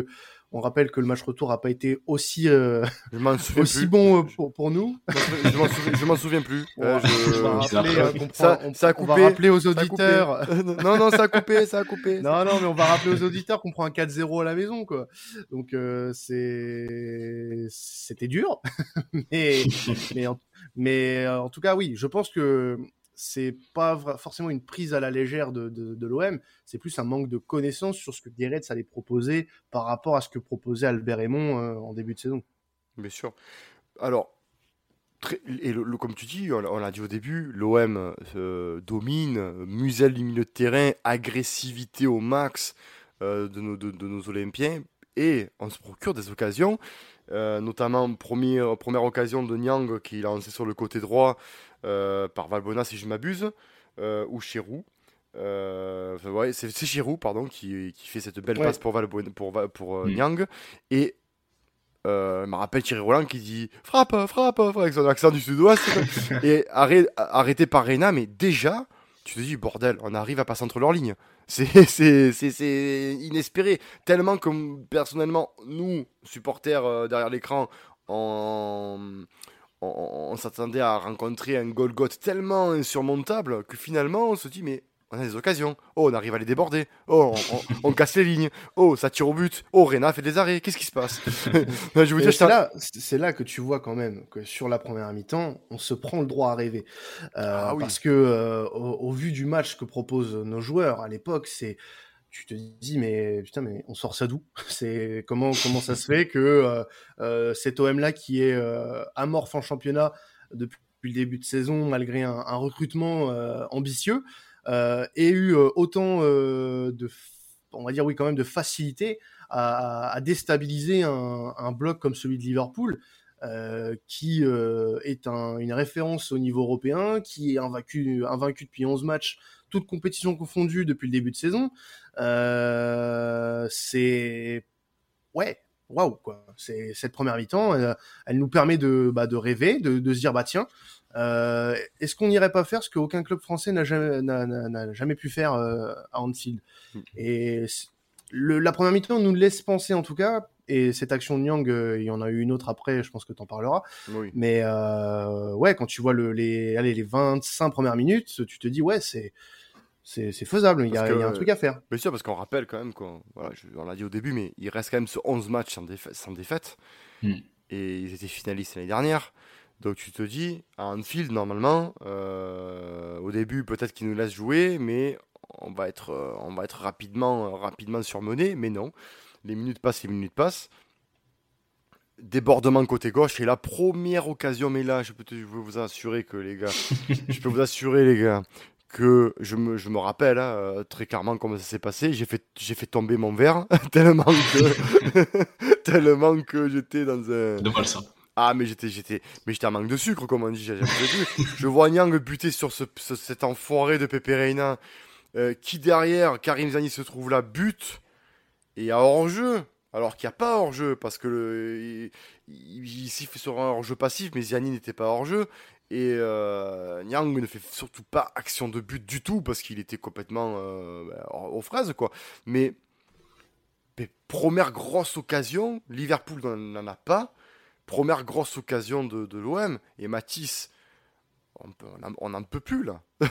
on rappelle que le match retour a pas été aussi, euh, aussi plus. bon euh, pour, pour nous. Je m'en souviens, plus. On Euh, euh, Ça- a on va coupé. rappeler aux coupé. auditeurs. non, non, ça a coupé, ça a coupé. Non, non, mais on va rappeler aux auditeurs qu'on prend un 4-0 à la maison, quoi. Donc, euh, c'est, c'était dur. mais, mais, en... mais en tout cas, oui, je pense que c'est pas forcément une prise à la légère de, l'OM. C'est plus un manque de connaissances sur ce que Guéret allait proposer par rapport à ce que proposait Albert Raymond euh, en début de saison. Bien sûr. Alors, et comme tu dis, on, l'a- dit au début, l'OM euh, domine, muselle du milieu de terrain, agressivité au max euh, de, nos, Olympiens, et on se procure des occasions, notamment première, occasion de Nyang qui lancé sur le côté droit par Valbona, si je m'abuse, euh, ou Chirou. Euh, ouais, c'est Chirou, pardon, qui, qui fait cette belle Ouais. passe pour, Valbona, pour, pour euh, Mm. Nyang. Et euh, me rappelle Thierry Roland qui dit frappe, frappe, frappe avec son accent du sud-ouest et arrêt- arrêté par Reina, mais déjà tu te dis bordel, on arrive à passer entre leurs lignes. C'est c'est- c'est- c'est inespéré. Tellement que personnellement, nous, supporters euh, derrière l'écran, on, on, on s'attendait à rencontrer un Golgoth tellement insurmontable que finalement on se dit mais on a des occasions. Oh, on arrive à les déborder. Oh, on, on- on casse les lignes. Oh, ça tire au but. Oh, Reina fait des arrêts. Qu'est-ce qui se passe Je vous c'est là, c'est là que tu vois quand même que sur la première mi-temps, on se prend le droit à rêver. Euh, Ah oui. Parce que euh, au, au vu du match que proposent nos joueurs à l'époque, c'est tu te dis mais putain mais on sort ça d'où? C'est comment comment ça se fait que euh, euh, cet OM là qui est euh, amorphe en championnat depuis le début de saison malgré un, recrutement ambitieux ait eu autant de on va dire oui quand même de facilité à, déstabiliser un, bloc comme celui de Liverpool, qui est un- une référence au niveau européen, qui est invaincu, invaincu depuis 11 matchs, toutes compétitions confondues depuis le début de saison. Euh, c'est ouais, waouh quoi. C'est cette première mi-temps, elle, elle nous permet de, bah, de rêver, de, de se dire bah tiens. euh, Est-ce qu'on n'irait pas faire ce qu'aucun club français n'a jamais, n'a- jamais pu faire euh, à Anfield? Mm. Et le, la première mi-temps nous laisse penser en tout cas, et cette action de Nyang, euh, il y en a eu une autre après, je pense que tu en parleras, Oui. mais euh, ouais, quand tu vois le, les, allez, les 25 premières minutes, tu te dis ouais, c'est c'est c'est faisable, il y, a, Parce que- il y a un truc à faire. Bien sûr, parce qu'on rappelle quand même, qu'on, voilà, je- on l'a dit au début, mais il reste quand même ce 11 matchs sans, défa- sans défaite. Mm. Et ils étaient finalistes l'année dernière. Donc tu te dis, à Anfield, normalement, euh, au début, peut-être qu'ils nous laissent jouer, mais on va être, euh, on va être rapidement, euh, rapidement surmené. Mais non, les minutes passent, les minutes passent. Débordement côté gauche, et la première occasion, mais là, je peux, te- je peux vous assurer que les gars, je peux vous assurer, les gars, que je me, je me rappelle hein, euh, très clairement comment ça s'est passé. J'ai fait, j'ai fait tomber mon verre tellement que, tellement que j'étais dans un. Dommage ça. Ah, mais j'étais, j'étais, mais j'étais en manque de sucre, comme on dit. je vois Nyang buter sur ce, ce- cet enfoiré de Pepe Reina, euh, qui derrière, Karim Zani se trouve là, bute, et à hors-jeu. Alors qu'il n'y a pas hors-jeu, parce que le, il, il, il siffle sur un hors-jeu passif, mais Ziani n'était pas hors-jeu. Et euh, Nyang ne fait surtout pas action de but du tout, parce qu'il était complètement euh, bah, aux fraises, quoi. Mais, mais première grosse occasion, Liverpool n'en n'en a pas. Première grosse occasion de, de l'OM. Et Matisse, on n'en peut plus, là.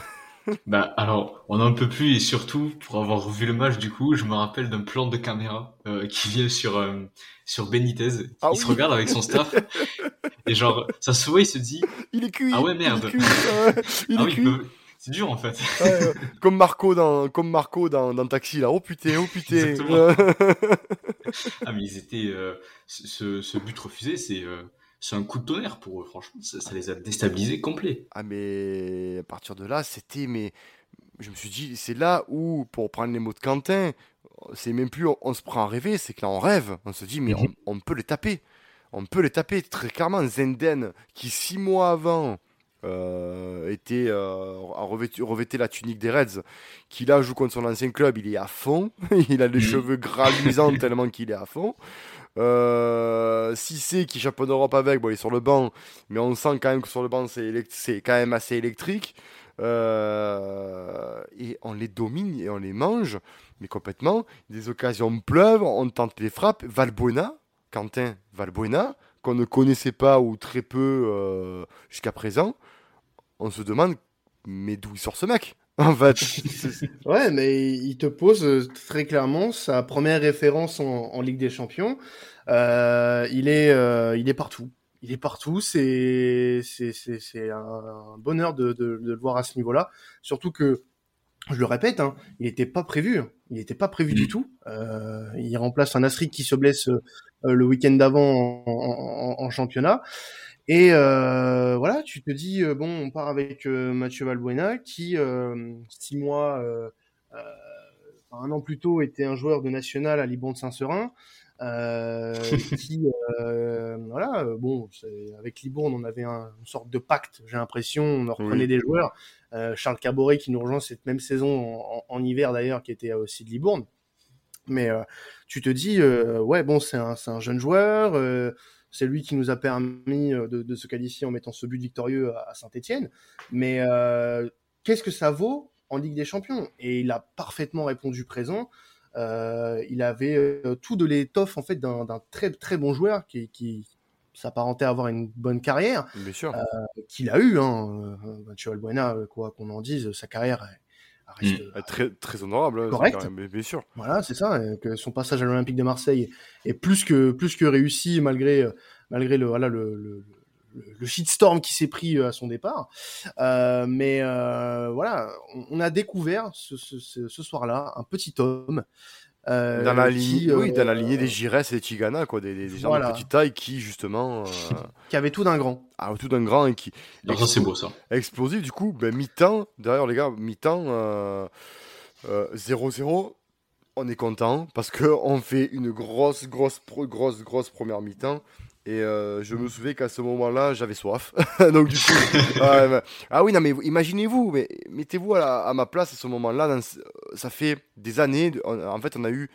Bah alors, on en peut plus et surtout pour avoir vu le match du coup, je me rappelle d'un plan de caméra euh, qui vient sur euh, sur Benitez, Ah il se regarde avec son staff et genre ça se voit, il se dit Il est cuit. Ah ouais, merde. Il est cuit. ah oui, peut- C'est dur en fait. comme Marco dans, comme Marco dans, dans Taxi là. Oh putain, oh putain. ah mais ils étaient, euh, ce, ce, but refusé, c'est euh, c'est un coup de tonnerre pour eux. Franchement, ça, ça, les a déstabilisés complet. Ah mais à partir de là, c'était mais je me suis dit, c'est là où, pour prendre les mots de Quentin, c'est même plus on, se prend à rêver, c'est que là on rêve. On se dit, mais mhm. on, on, peut les taper. On peut les taper très clairement. Zenden, qui six mois avant euh, était, euh, a revêtu, la tunique des Reds, qui là joue contre son ancien club, il est à fond. il a les mhm. cheveux gras tellement qu'il est à fond. Euh, c'est qui champion d'Europe avec, bon, il est sur le banc, mais on sent quand même que sur le banc c'est quand même assez électrique. Euh, et on les domine et on les mange, mais complètement. Des occasions pleuvent, on tente les frappes. Valbuena, Quentin Valbuena, qu'on ne connaissait pas ou très peu euh, jusqu'à présent, on se demande, mais d'où il sort ce mec en fait? ouais, mais il te pose euh, très clairement sa première référence en, Ligue des Champions. Euh, il est, il est partout il est partout. C'est c'est un, bonheur de, de, de, le voir à ce niveau-là. Surtout que, je le répète, hein, il n'était pas prévu. Il n'était pas prévu du mm. tout. Euh, il remplace un Astrid qui se blesse le week-end d'avant en, en, championnat. Et euh, voilà, tu te dis euh, bon, on part avec euh, Mathieu Valbuena qui six mois, un an plus tôt était un joueur de national à Liban de Saint-Seurin. Euh, qui, euh, voilà, euh, bon, avec Libourne, on avait un, une sorte de pacte, j'ai l'impression, on reprenait des joueurs. Euh, Charles Caboret qui nous rejoint cette même saison en, en hiver d'ailleurs, qui était aussi de Libourne. Mais tu te dis, ouais, bon, c'est un, un, jeune joueur, c'est lui qui nous a permis de, de, se qualifier en mettant ce but victorieux à, Saint-Etienne. Mais qu'est-ce que ça vaut en Ligue des Champions? Et il a parfaitement répondu présent. Euh, il avait euh, tout de l'étoffe en fait d'un très très bon joueur qui, qui s'apparentait à avoir une bonne carrière. Bien sûr. Euh, qu'il a eu, hein. Albuena, quoi qu'on en dise, sa carrière reste mm. très très honorable. Hein, correct. bien sûr. Voilà, c'est ça. Que son passage à l'Olympique de Marseille est plus que plus que réussi malgré malgré le voilà le, le le shitstorm qui s'est pris à son départ. Euh, mais euh, voilà, on, a découvert ce, ce, ce, soir-là un petit homme. Euh, dans la lignée, oui, dans la lignée des Gires et des Tigana, quoi, des, des, gens de petite taille qui justement, qui avait tout d'un grand. Ah, tout d'un grand et qui. ça c'est beau ça. Explosif, du coup, ben, mi-temps. D'ailleurs, les gars, mi-temps 0-0 on est content parce que on fait une grosse, grosse, grosse, grosse première mi-temps et euh, je me souviens qu'à ce moment-là, j'avais soif. Donc du coup, ah oui, non mais imaginez-vous, mais mettez-vous à, ma place à ce moment-là. Ça fait des années. En fait, on a eu,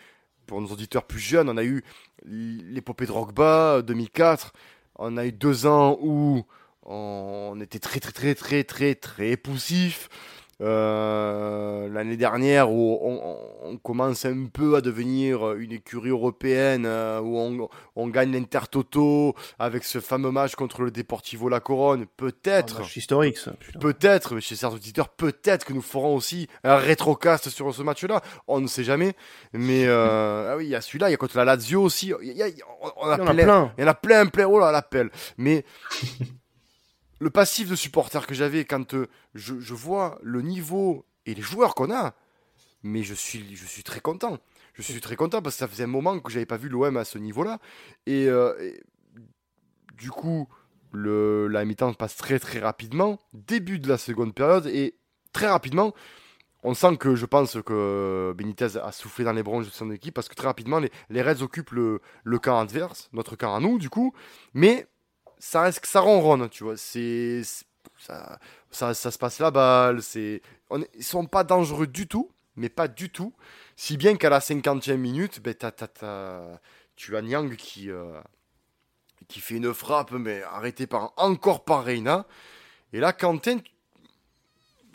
pour nos auditeurs plus jeunes, on a eu l'épopée de Rockba 2004. On a eu deux ans où on était très très très très très très poussif. Euh, l'année dernière où on, commence un peu à devenir une écurie européenne euh, où on, on gagne l'Intertoto avec ce fameux match contre le Deportivo La Coronne peut-être historique peut-être chez certains auditeurs peut-être que nous ferons aussi un rétrocast sur ce match-là. On ne sait jamais. Mais euh, ah oui il y a celui-là il y a contre la Lazio aussi. Il y, a, on, a, plein, il y en a plein plein. Oh là l'appel. Mais le passif de supporter que j'avais quand euh, je, vois le niveau et les joueurs qu'on a, mais je suis, je suis très content. Je suis très content parce que ça faisait un moment que j'avais pas vu l'OM à ce niveau-là. Et, euh, du coup, le, la mi-temps passe très très rapidement. Début de la seconde période et très rapidement, on sent que je pense que Benitez a soufflé dans les bronches de son équipe parce que très rapidement, les, Reds occupent le camp adverse, notre camp à nous, du coup. Mais ça reste ça ronronne, tu vois. C'est ça, ça, se passe la balle. C'est on, ils sont pas dangereux du tout, mais pas du tout. Si bien qu'à la 50e minute, ben, tu as Nyang qui, euh, qui fait une frappe, mais arrêtée par, encore par Reina. Et là, Quentin,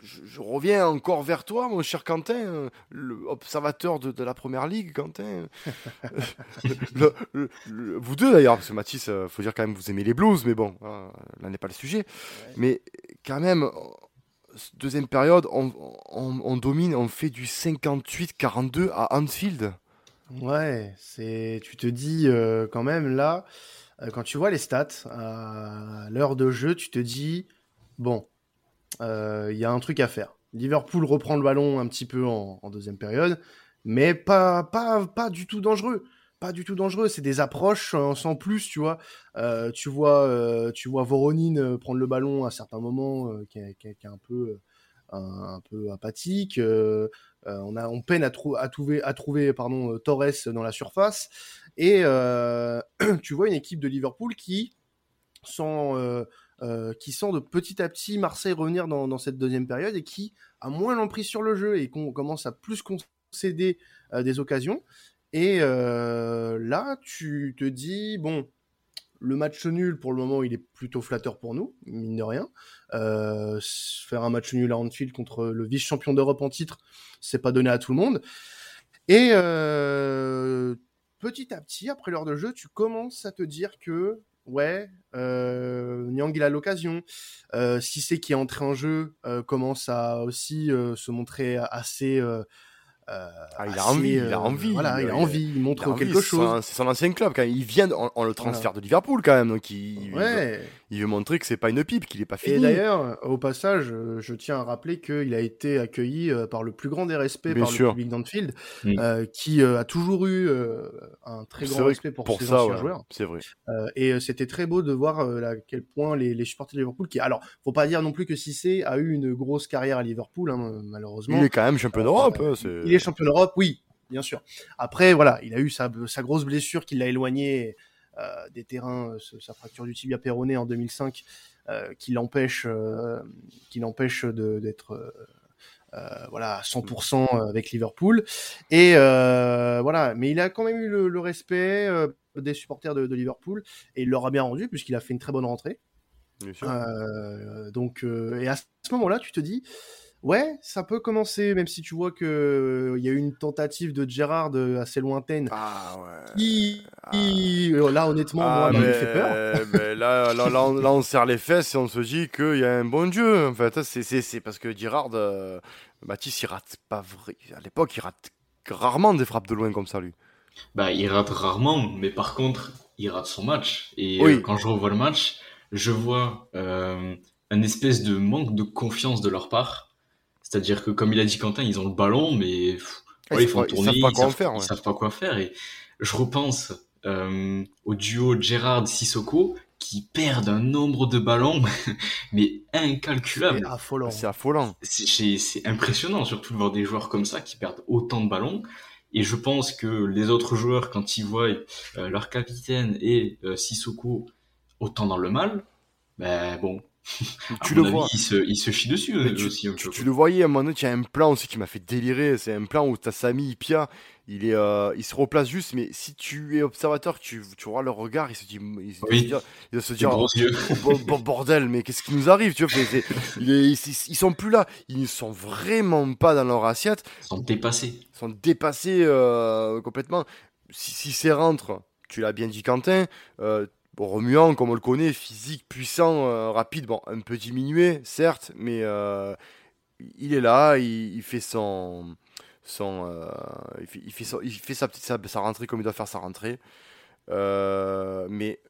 je, reviens encore vers toi, mon cher Quentin, l'observateur de, de, la première ligue, Quentin. vous deux d'ailleurs, parce que Mathis, euh, faut dire quand même, vous aimez les blues, mais bon, hein, là n'est pas le sujet. Mais quand même, deuxième période, on, domine, on fait du 58-42 à Anfield. Ouais, c'est, tu te dis euh, quand même là, euh, quand tu vois les stats à l'heure de jeu, tu te dis bon, il euh, y a un truc à faire. Liverpool reprend le ballon un petit peu en, deuxième période, mais pas, pas, pas du tout dangereux. Pas du tout dangereux. C'est des approches sans plus, tu vois. Euh, tu vois, euh, tu vois Voronin prendre le ballon à certains moments, qui, est, un peu, un, peu apathique. on a, on peine à, à trouver, à trouver, pardon, Torres dans la surface. Et tu vois une équipe de Liverpool qui, sans euh, qui sent de petit à petit Marseille revenir dans, cette deuxième période et qui a moins l'emprise sur le jeu et qu'on commence à plus concéder euh, des occasions. Et euh, là, tu te dis, bon, le match nul, pour le moment, il est plutôt flatteur pour nous, mine de rien. faire un match nul à Anfield contre le vice-champion d'Europe en titre, c'est pas donné à tout le monde. Et petit à petit, après l'heure de jeu, tu commences à te dire que ouais, euh, Nyang il a l'occasion. Euh, Sissé qui est entré en jeu euh, commence à aussi euh, se montrer assez euh, ah, il a envie, il a envie. Voilà, il, a envie, il montre quelque chose. C'est son, ancien club quand Il vient en, le transfert de Liverpool quand même, donc il, ouais. il, veut, montrer que c'est pas une pipe, qu'il est pas fini. Et d'ailleurs, au passage, je tiens à rappeler qu'il a été accueilli euh, par le plus grand des respects par le public d'Anfield, mm. euh, qui a toujours eu un très grand respect pour, ses anciens joueurs. C'est vrai. et c'était très beau de voir à quel point les, les, supporters de Liverpool, qui, alors, faut pas dire non plus que Cissé a eu une grosse carrière à Liverpool, hein, malheureusement. Il est quand même champion d'Europe. Champion d'Europe, oui, bien sûr. Après, voilà, il a eu sa, grosse blessure qui l'a éloigné euh, des terrains, euh, sa fracture du tibia péroné en 2005, euh, qui l'empêche, qui l'empêche d'être voilà 100% avec Liverpool. Et voilà, mais il a quand même eu le, respect des supporters de, Liverpool et il leur a bien rendu puisqu'il a fait une très bonne rentrée. Bien sûr. donc, et à ce moment-là, tu te dis Ouais, ça peut commencer, même si tu vois que il euh, y a eu une tentative de Gérard euh, assez lointaine. Ah ouais. Qui, ah. Euh, là, honnêtement, ah, moi, il me fait peur. là, là, là, on, serre les fesses et on se dit qu'il y a un bon Dieu. En fait, c'est parce que Gérard, euh, Mathis, il rate pas vrai. À l'époque, il rate rarement des frappes de loin comme ça, lui. Bah, il rate rarement, mais par contre, il rate son match. Et quand je revois le match, je vois un espèce de manque de confiance de leur part c'est-à-dire que, comme il a dit Quentin, ils ont le ballon, mais ils font tourner, ils savent pas quoi faire. Ils savent pas quoi faire. Et je repense euh, au duo Gérard-Sissoko qui perdent un nombre de ballons, mais incalculable. C'est affolant. C'est affolant. C'est impressionnant, surtout de voir des joueurs comme ça qui perdent autant de ballons. Et je pense que les autres joueurs, quand ils voient euh, leur capitaine et euh, Sissoko autant dans le mal, ben bon, tu le vois. Il se, il se, chie dessus euh, tu, aussi. Tu, le voyais à un moment donné, il y a un plan aussi qui m'a fait délirer. C'est un plan où tu as Samy Pia, il, est, euh, il se replace juste, mais si tu es observateur, tu, tu vois le regard, il se dit, il, se dit, il se dire, oh, bordel, mais qu'est-ce qui nous arrive tu vois, ils, sont plus là, ils ne sont vraiment pas dans leur assiette. Ils sont dépassés. Ils sont dépassés euh, complètement. Si, si c'est rentre, tu l'as bien dit Quentin, euh, remuant comme on le connaît, physique, puissant, euh, rapide, bon, un peu diminué, certes, mais euh, il est là, il, fait son. son euh, il, fait, il, fait il, fait, sa petite sa, rentrée comme il doit faire sa rentrée. mais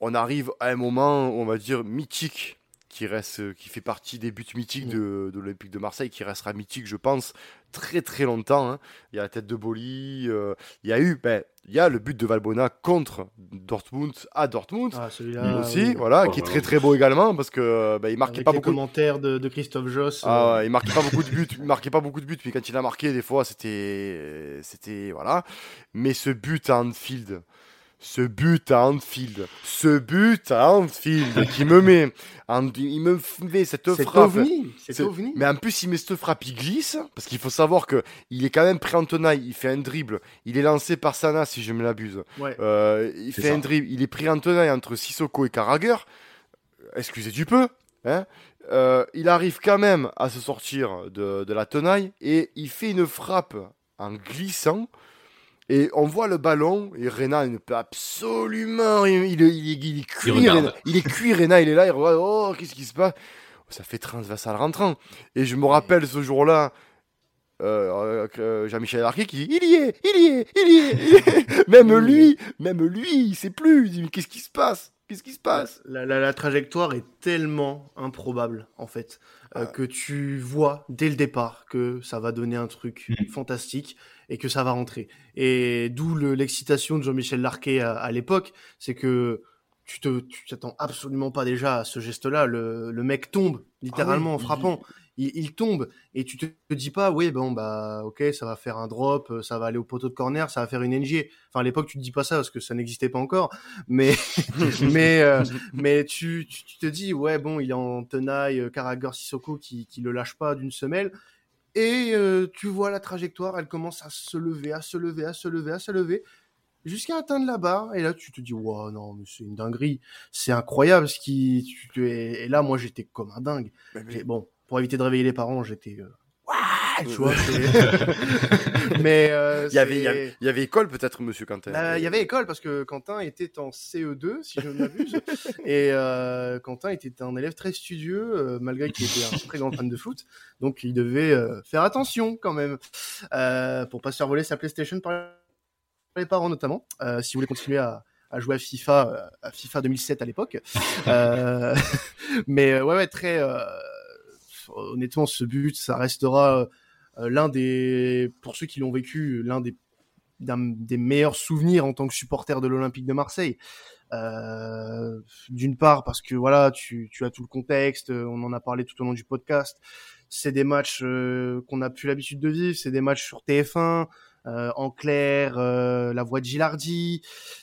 on arrive à un moment, on va dire, mythique qui reste, qui fait partie des buts mythiques mm. de, de l'Olympique de Marseille, qui restera mythique, je pense, très très longtemps. Hein. Il y a la tête de Boli, euh, il y a eu, ben, il y a le but de Valbona contre Dortmund à Dortmund, ah, celui-là aussi, voilà, qui est très très beau également parce que ben, il marquait pas beaucoup. commentaires de, de Christophe Joss. Ah, euh. il marquait pas beaucoup de buts, il marquait pas beaucoup de buts, mais quand il a marqué, des fois, c'était, c'était voilà. Mais ce but à Anfield ce but à Anfield, ce but à Anfield qui me met, il me fait cette frappe. C'est ovni, Mais en plus, il met cette frappe, il glisse, parce qu'il faut savoir que il est quand même prêt en tenaille, il fait un dribble, il est lancé par Sana, si je me l'abuse. Euh, il fait un dribble, il est pris en tenaille entre Sissoko et Carragher. Excusez du peu, hein. Euh, il arrive quand même à se sortir de, de la tenaille et il fait une frappe en glissant et on voit le ballon, et Rena ne peut absolument. Il, il, il, est cuit, il, Rena, il est cuit, Rena, il est là, il regarde, oh, qu'est-ce qui se passe? Ça fait transversal rentrant. Et je me rappelle ce jour-là, euh, euh, Jean-Michel Larquet qui dit il y est, il y est, il y est. même lui, même lui, il sait plus. Il dit mais qu'est-ce qui se passe? Qu'est-ce qui se passe? La, trajectoire est tellement improbable, en fait, euh, ah. que tu vois dès le départ que ça va donner un truc mm. fantastique et que ça va rentrer. Et d'où l'excitation de Jean-Michel Larquet à, l'époque, c'est que tu te, tu t'attends absolument pas déjà à ce geste-là. Le, le mec tombe littéralement ah en frappant il, tombe et tu te, dis pas, oui, bon, bah, ok, ça va faire un drop, euh, ça va aller au poteau de corner, ça va faire une NG. Enfin, à l'époque, tu te dis pas ça parce que ça n'existait pas encore, mais, mais, euh, mais tu, tu, te dis, ouais, bon, il est en tenaille, euh, Karagor Sissoko qui, qui le lâche pas d'une semelle. Et tu vois la trajectoire, elle commence à se lever, à se lever, à se lever, à se lever jusqu'à atteindre la barre. Et là tu te dis wow non mais c'est une dinguerie. C'est incroyable ce qui tu, et là moi j'étais comme un dingue. Bon pour éviter de réveiller les parents, j'étais euh, tu vois, mais euh, il, y avait, il, y avait, école peut-être, Monsieur Quentin. Bah, il y avait école parce que Quentin était en CE2, si je ne m'abuse, et euh, Quentin était un élève très studieux, euh, malgré qu'il était un très grand fan de foot, donc il devait faire attention quand même pour pas se faire voler sa PlayStation par les parents notamment. si vous voulez continuer à, à jouer à FIFA, à FIFA 2007 à l'époque, mais ouais, ouais, très honnêtement, ce but, ça restera euh, l'un des, pour ceux qui l'ont vécu, l'un des, des meilleurs souvenirs en tant que supporter de l'Olympique de Marseille. Euh, d'une part parce que voilà, tu, tu, as tout le contexte, on en a parlé tout au long du podcast. C'est des matchs euh, qu'on a plus l'habitude de vivre, c'est des matchs sur TF1. en clair, la voix de Gilardi,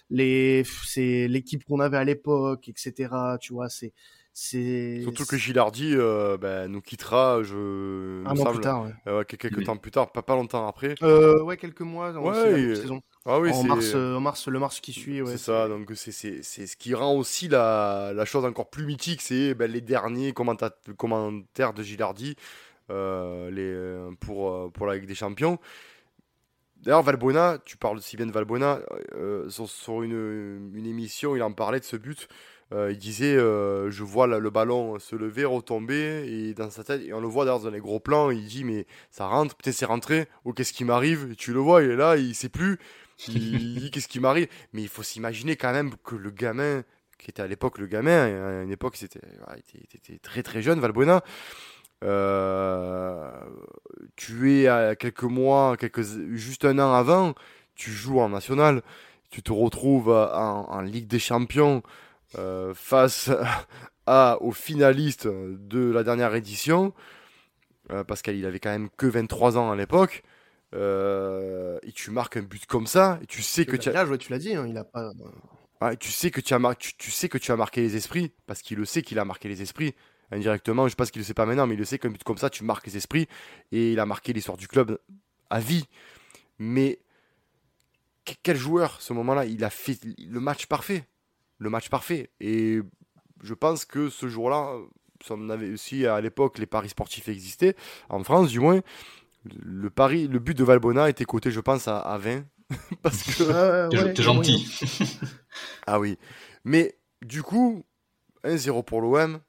les, c'est l'équipe qu'on avait à l'époque, etc. Tu vois, c'est Surtout que Gilardi euh, bah, nous quittera, je. Un an plus tard, ouais. quelques temps plus tard, pas, pas longtemps après. Euh, ouais, quelques mois en ouais, saison. Ah oui, en mars, euh, en mars, le mars qui suit. c'est ça, donc c'est ce qui rend aussi la, la chose encore plus mythique, c'est ben, les derniers commentaires de Gilardi les, pour, pour la Ligue des Champions. D'ailleurs, Valbuena, tu parles si bien de Valbuena, sur, sur une, une, émission, il en parlait de ce but. Euh, il disait euh, Je vois le ballon se lever, retomber, et dans sa tête, et on le voit d'ailleurs dans les gros plans, il dit Mais ça rentre, peut-être c'est rentré, ou qu'est-ce qui m'arrive? Tu le vois, il est là, il sait plus, il dit Qu'est-ce qui m'arrive? Mais il faut s'imaginer quand même que le gamin, qui était à l'époque le gamin, à une époque, c'était était, très très jeune, Valbuena. Euh, tu es à quelques mois, quelques, juste un an avant, tu joues en national, tu te retrouves en Ligue des Champions. Euh, face à, aux finalistes de la dernière édition, euh, parce qu'il avait quand même que 23 ans à l'époque. Euh, et tu marques un but comme ça, et tu sais que tu as. tu l'as dit, hein, il a pas. tu sais que tu as, tu, sais que tu as marqué les esprits, parce qu'il le sait qu'il a marqué les esprits indirectement. Je sais pas qu'il le sait pas maintenant, mais il le sait qu'un but comme ça, tu marques les esprits, et il a marqué l'histoire du club à vie. Mais quel joueur, ce moment-là, il a fait le match parfait? Le match parfait. Et je pense que ce jour-là, ça en avait aussi à l'époque, les paris sportifs existaient, en France du moins. Le, pari, le but de Valbona était coté, je pense, à, 20. parce que. T'es gentil. ah oui. Mais du coup, 1-0 pour l'OM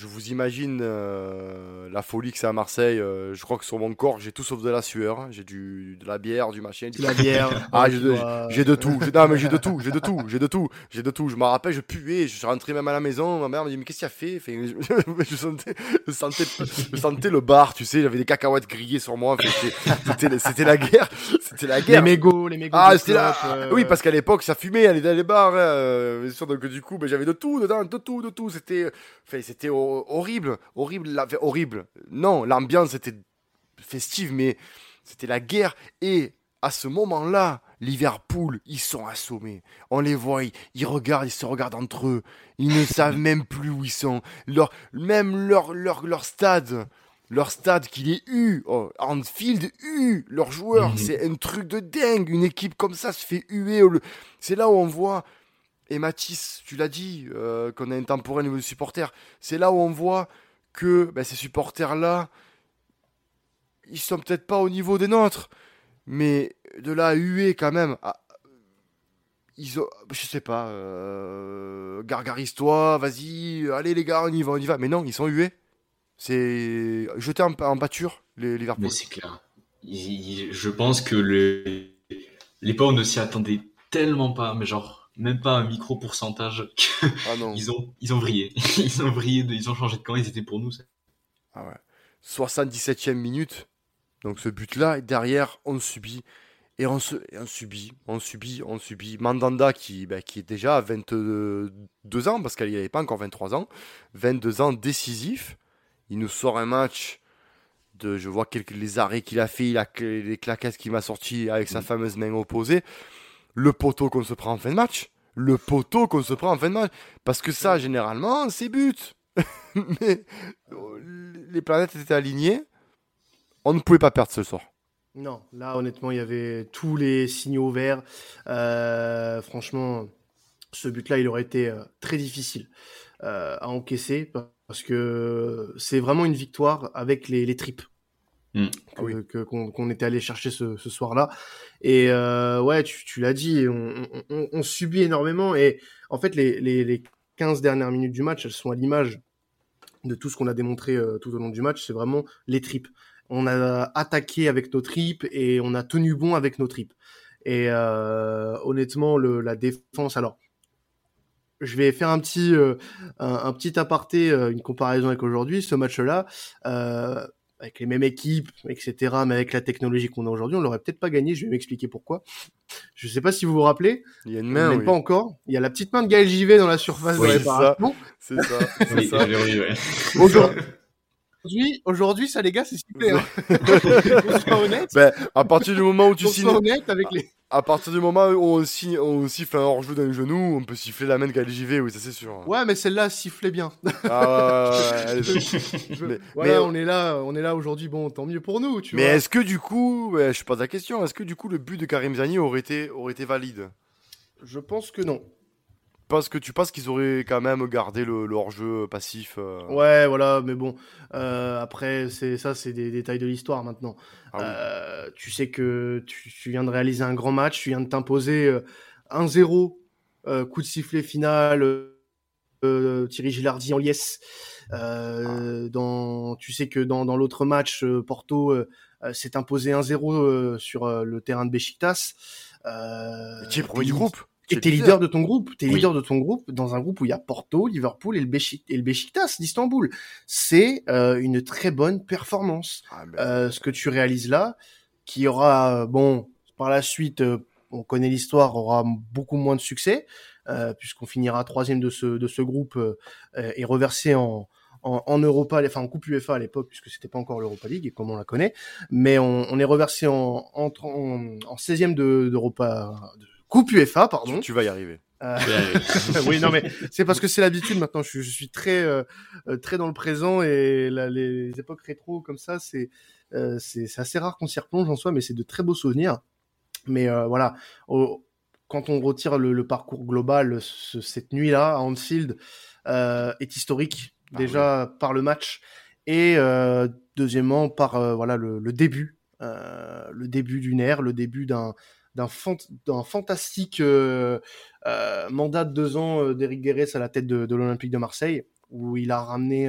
je vous imagine euh, la folie que c'est à Marseille. Euh, je crois que sur mon corps, j'ai tout sauf de la sueur. J'ai du de la bière, du machin. De la bière. ah, j'ai de, j'ai de tout. Non, mais j'ai de tout. J'ai de tout. J'ai de tout. J'ai de tout. Je me rappelle, je puais. Je suis rentré même à la maison. Ma mère me dit mais qu'est-ce qu'il a fait? Enfin, je, sentais, je, sentais, je sentais le bar. Tu sais, j'avais des cacahuètes grillées sur moi. C'était, c'était la guerre. C'était la guerre. Les mégots, les mégots. Ah, c'était là. Euh, oui, parce qu'à l'époque, ça fumait. Elle dans les bars. Hein, donc du coup, ben, j'avais de tout dedans, de tout, de tout. C'était, enfin, c'était horrible, horrible, horrible. Non, l'ambiance était festive, mais c'était la guerre. Et à ce moment-là, Liverpool, ils sont assommés. On les voit, ils, regardent, ils se regardent entre eux. Ils ne savent même plus où ils sont. Leur, même leur, leur, leur stade, leur stade qu'il est eu, oh, Anfield eu, leurs joueurs, mhm. c'est un truc de dingue. Une équipe comme ça se fait huer. C'est là où on voit et Mathis, tu l'as dit, euh, qu'on a un temporel niveau de supporters. C'est là où on voit que ben, ces supporters-là, ils sont peut-être pas au niveau des nôtres, mais de là à huer quand même. Ah, ils ont, je sais pas, euh, gargarise-toi, vas-y, allez les gars, on y va, on y va. Mais non, ils sont hués. C'est jeté en, en batture, les Liverpool. Mais c'est clair. je pense que les, les ne s'y attendaient tellement pas, mais genre même pas un micro pourcentage. Ah non. ils ont, ils ont vrillé. ils ont vrillé, de- ils ont changé de camp, ils étaient pour nous. ça. Ah ouais. 77e minute. Donc ce but-là, et derrière, on subit. Et on, se, et on subit, on subit, on subit. Mandanda qui, bah, qui est déjà à 22 ans, parce qu'il n'avait pas encore 23 ans. 22 ans décisif. Il nous sort un match de. Je vois quelques, les arrêts qu'il a fait, il a, cl- les claquettes qu'il m'a sorti avec sa fameuse main opposée. Le poteau qu'on se prend en fin de match. Le poteau qu'on se prend en fin de match. Parce que ça, généralement, c'est but. Mais euh, les planètes étaient alignées. On ne pouvait pas perdre ce soir. Non, là honnêtement, il y avait tous les signaux verts. Euh, franchement, ce but-là, il aurait été euh, très difficile à encaisser parce que c'est vraiment une victoire avec les tripes Mm. Ah oui. que- qu'on était allé chercher ce, ce soir-là. Et euh, ouais, tu, tu l'as dit, on, on- on- on subit énormément. Et en fait, les, les, les 15 dernières minutes du match, elles sont à l'image de tout ce qu'on a démontré euh, tout au long du match. C'est vraiment les tripes. On a attaqué avec nos tripes et on a tenu bon avec nos tripes. Et euh, honnêtement, le, la défense, alors, je vais faire un petit, euh, un, un petit aparté, euh, une comparaison avec aujourd'hui. Ce match-là, euh, avec les mêmes équipes, etc., mais avec la technologie qu'on a aujourd'hui, on l'aurait peut-être pas gagné. Je vais m'expliquer pourquoi. Je sais pas si vous vous rappelez, Il y a une mais main, oui. pas encore. Il y a la petite main de Gaël JV dans la surface Oui, de c'est ça. réparation. C'est ça. c'est Oui. Aujourd'hui, aujourd'hui, ça les gars, c'est sifflé. Hein. Qu'on soit honnête. Ben, à partir du moment où tu signes, soit honnête avec les. À partir du moment où on, signe, on siffle un hors-jeu d'un genou, on peut siffler la main de KLJV, oui, ça c'est sûr. Ouais, mais celle-là sifflait bien. Ah, ouais, ouais, ouais, elle est- Je- Mais- voilà, mais- on est là, on est là aujourd'hui. Bon, tant mieux pour nous, tu Mais vois. est-ce que du coup, je pose la question, est-ce que du coup le but de Karim Zani aurait été, aurait été valide? Je pense que non. Parce que tu penses qu'ils auraient quand même gardé le, le hors-jeu passif euh, Ouais, voilà, mais bon. euh, après, c'est ça, c'est des détails de l'histoire maintenant. ah oui. Euh, tu sais que tu, tu viens de réaliser un grand match, tu viens de t'imposer euh, 1-0, euh, coup de sifflet final, Thierry Gilardi en liesse. Euh, dans, tu sais que dans, dans l'autre match, euh, Porto euh, s'est imposé 1-0 euh, sur le terrain de Besiktas. Euh, Qui est premier du groupe Et t'es leader de ton groupe. T'es Oui. leader de ton groupe dans un groupe où il y a Porto, Liverpool et le, Beşik- et le d'Istanbul. C'est euh, une très bonne performance. Ah, ben, Euh, ce que tu réalises là, qui aura, euh, bon, par la suite, euh, on connaît l'histoire, aura beaucoup moins de succès, euh, puisqu'on finira troisième de ce, de ce groupe et reversé en, en, en Europa, enfin en Coupe UEFA à l'époque, puisque c'était pas encore l'Europa League, comme on la connaît, mais on, on est reversé en, en, en, en 16e de, d'Europa, de Coupe UEFA, pardon. tu, tu vas y arriver. Euh, oui, non, mais c'est parce que c'est l'habitude maintenant. Je, suis- je suis très, euh, euh, très dans le présent et la- les époques rétro comme ça, c'est, euh, c'est, c'est assez rare qu'on s'y replonge en soi, mais c'est de très beaux souvenirs. Mais euh, voilà, au- quand on retire le, le parcours global, ce- cette nuit-là à Anfield euh, est historique Ah déjà par le match et euh, deuxièmement par euh, voilà le, le début, euh, le début d'une ère, le début d'un d'un fant- d'un fantastique euh, euh, mandat de deux ans euh, d'Éric Guérès à la tête de, de l'Olympique de Marseille, où il a ramené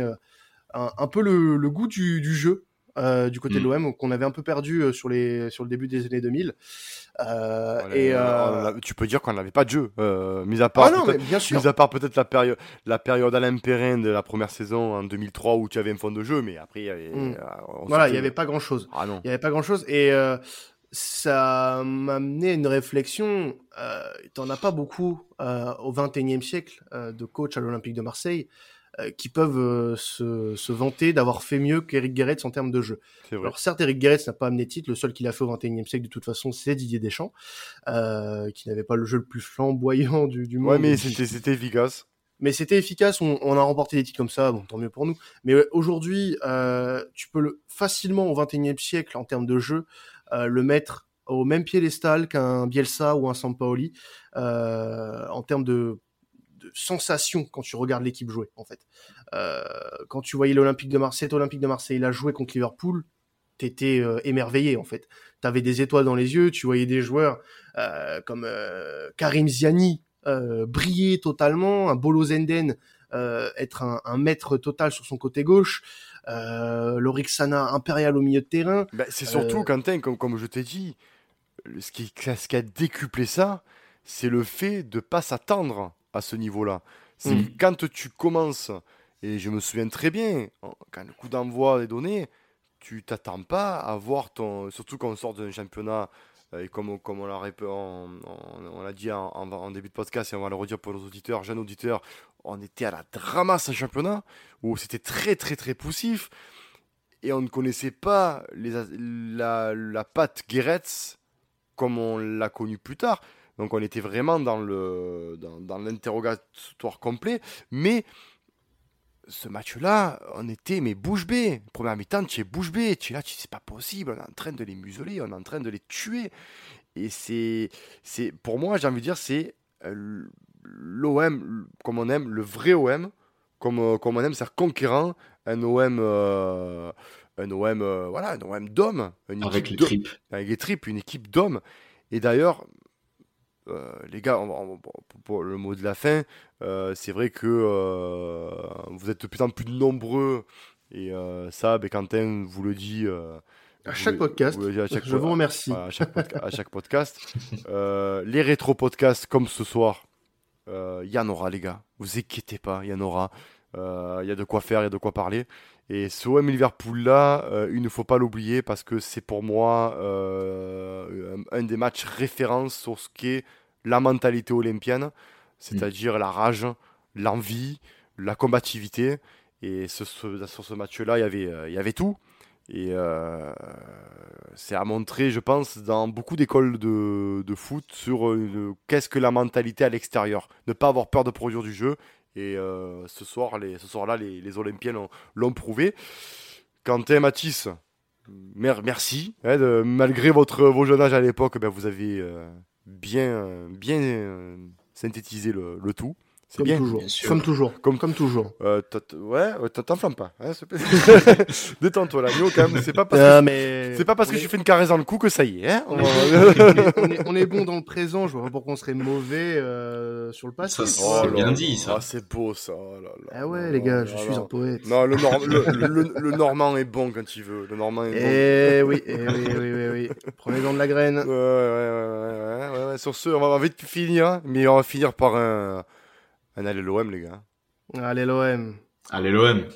un, un peu le, le goût du, du jeu euh, du côté de Mm. l'OM, qu'on avait un peu perdu euh, sur, les, sur le début des années 2000. Euh, Voilà, et, a- tu peux dire qu'on n'avait pas de jeu, mis à part ah non, mais peut-être- bien sûr. mis à part peut-être la période, la période Alain Perrin de la première saison en 2003 où tu avais un fond de jeu, mais après, y avait- Mm. Voilà, il n'y avait pas grand-chose. Ah non. Il n'y avait pas grand-chose. Et euh, ça m'a amené à une réflexion. Euh, T'en as pas beaucoup euh, au XXIe siècle euh, de coachs à l'Olympique de Marseille qui peuvent se, se vanter d'avoir fait mieux qu'Eric Guéretz en termes de jeu. Alors certes, Eric Guéretz n'a pas amené de titre. Le seul qu'il a fait au XXIe siècle, de toute façon, c'est Didier Deschamps, qui n'avait pas le jeu le plus flamboyant du, du monde. Ouais, mais c'était efficace. mais c'était efficace, on, on a remporté des titres comme ça, bon, tant mieux pour nous. Mais aujourd'hui, euh, tu peux le, facilement au XXIe siècle, en termes de jeu, le mettre au même piédestal qu'un Bielsa ou un Sampaoli, euh, en termes de, de sensation quand tu regardes l'équipe jouer, en fait. Euh, quand tu voyais l'Olympique de Marseille, cet Olympique de Marseille, il a joué contre Liverpool, t'étais euh, émerveillé, en fait. T'avais des étoiles dans les yeux, tu voyais des joueurs euh, comme euh, Karim Ziani, euh, briller totalement, un Bolo Zenden euh, être un maître total sur son côté gauche, euh, Lorixana impérial au milieu de terrain. Bah, c'est surtout, Euh, Quentin, comme, comme je t'ai dit, ce qui, ce qui a décuplé ça, c'est le fait de pas s'attendre à ce niveau-là. C'est Mm. quand tu commences, et je me souviens très bien, quand le coup d'envoi est donné, tu t'attends pas à voir ton. Surtout quand on sort d'un championnat, euh, et comme, comme on l'a on, on- on dit en, en- en début de podcast, et on va le redire pour nos auditeurs, jeunes auditeurs, on était à la dramasse un championnat, où c'était très très très poussif, et on ne connaissait pas la, patte Guéretz comme on l'a connu plus tard. Donc on était vraiment dans dans, l'interrogatoire complet. Mais ce match-là, on était mais bouche bée. Première mi-temps, tu es bouche bée. Tu es là, c'est pas possible. On est en train de les museler, on est en train de les tuer. Et c'est, c'est pour moi, j'ai envie de dire, c'est euh, l'OM comme on aime, le vrai OM, comme, euh, comme on aime, c'est conquérant, un OM, euh, un OM, euh, voilà, un OM d'hommes, Avec les tripes. avec les tripes, une équipe d'hommes. Et d'ailleurs, euh, les gars, on on pour, pour le mot de la fin, euh, c'est vrai que euh, vous êtes de plus en plus nombreux. Et euh, Sab et Quentin vous le dit. euh, À chaque podcast. vous le dites à chaque Je po- vous remercie. à, chaque podca- à chaque podcast. Euh, les rétro-podcasts comme ce soir, euh, il y en aura, les gars. Vous inquiétez pas, il y en aura. Euh, Il y a de quoi faire, il y a de quoi parler. Et ce OM Liverpool là, euh, il ne faut pas l'oublier parce que c'est pour moi euh, un, des matchs références sur ce qu'est la mentalité olympienne, c'est-à-dire la rage, l'envie, la combativité. Et sur ce match-là, il y avait, euh, il y avait tout. Et euh, c'est à montrer, je pense, dans beaucoup d'écoles de, foot sur euh, qu'est-ce que la mentalité à l'extérieur. Ne pas avoir peur de produire du jeu. Et euh, ce soir, les, ce soir-là, les, Olympiens l'ont- prouvé. Quentin Matisse, mer- merci. hein, malgré votre, vos jeunes âges à l'époque, ben, vous avez euh, bien, bien synthétisé le tout. C'est Comme bien. toujours. bien sûr. Comme toujours. Comme- Comme toujours. Euh, ouais, ouais, t'en- t'enflammes pas. hein. Détends-toi là, Nio, quand même. C'est pas parce que Euh, mais c'est pas parce que est- je fais une caresse dans le cou que ça y est. Hein on est, on est- on est bon dans le présent, je vois pas pourquoi on serait mauvais euh, sur le passé. Ça, c'est Oh bien dit, ça. ah, c'est beau ça. oh là là. Ah ouais, Non, les gars, non, je non, suis non. un poète. Non, le, Nor- le, le- le Normand est bon quand il veut. Le Normand est bon. Eh oui, eh oui, oui, oui, oui. Prenez-en de la graine. Ouais, ouais, ouais, ouais, ouais, ouais, ouais. Sur ce, on va vite finir, mais on va finir par un, un aller l'OM, les gars. Allez l'OM. Allez, l'OM.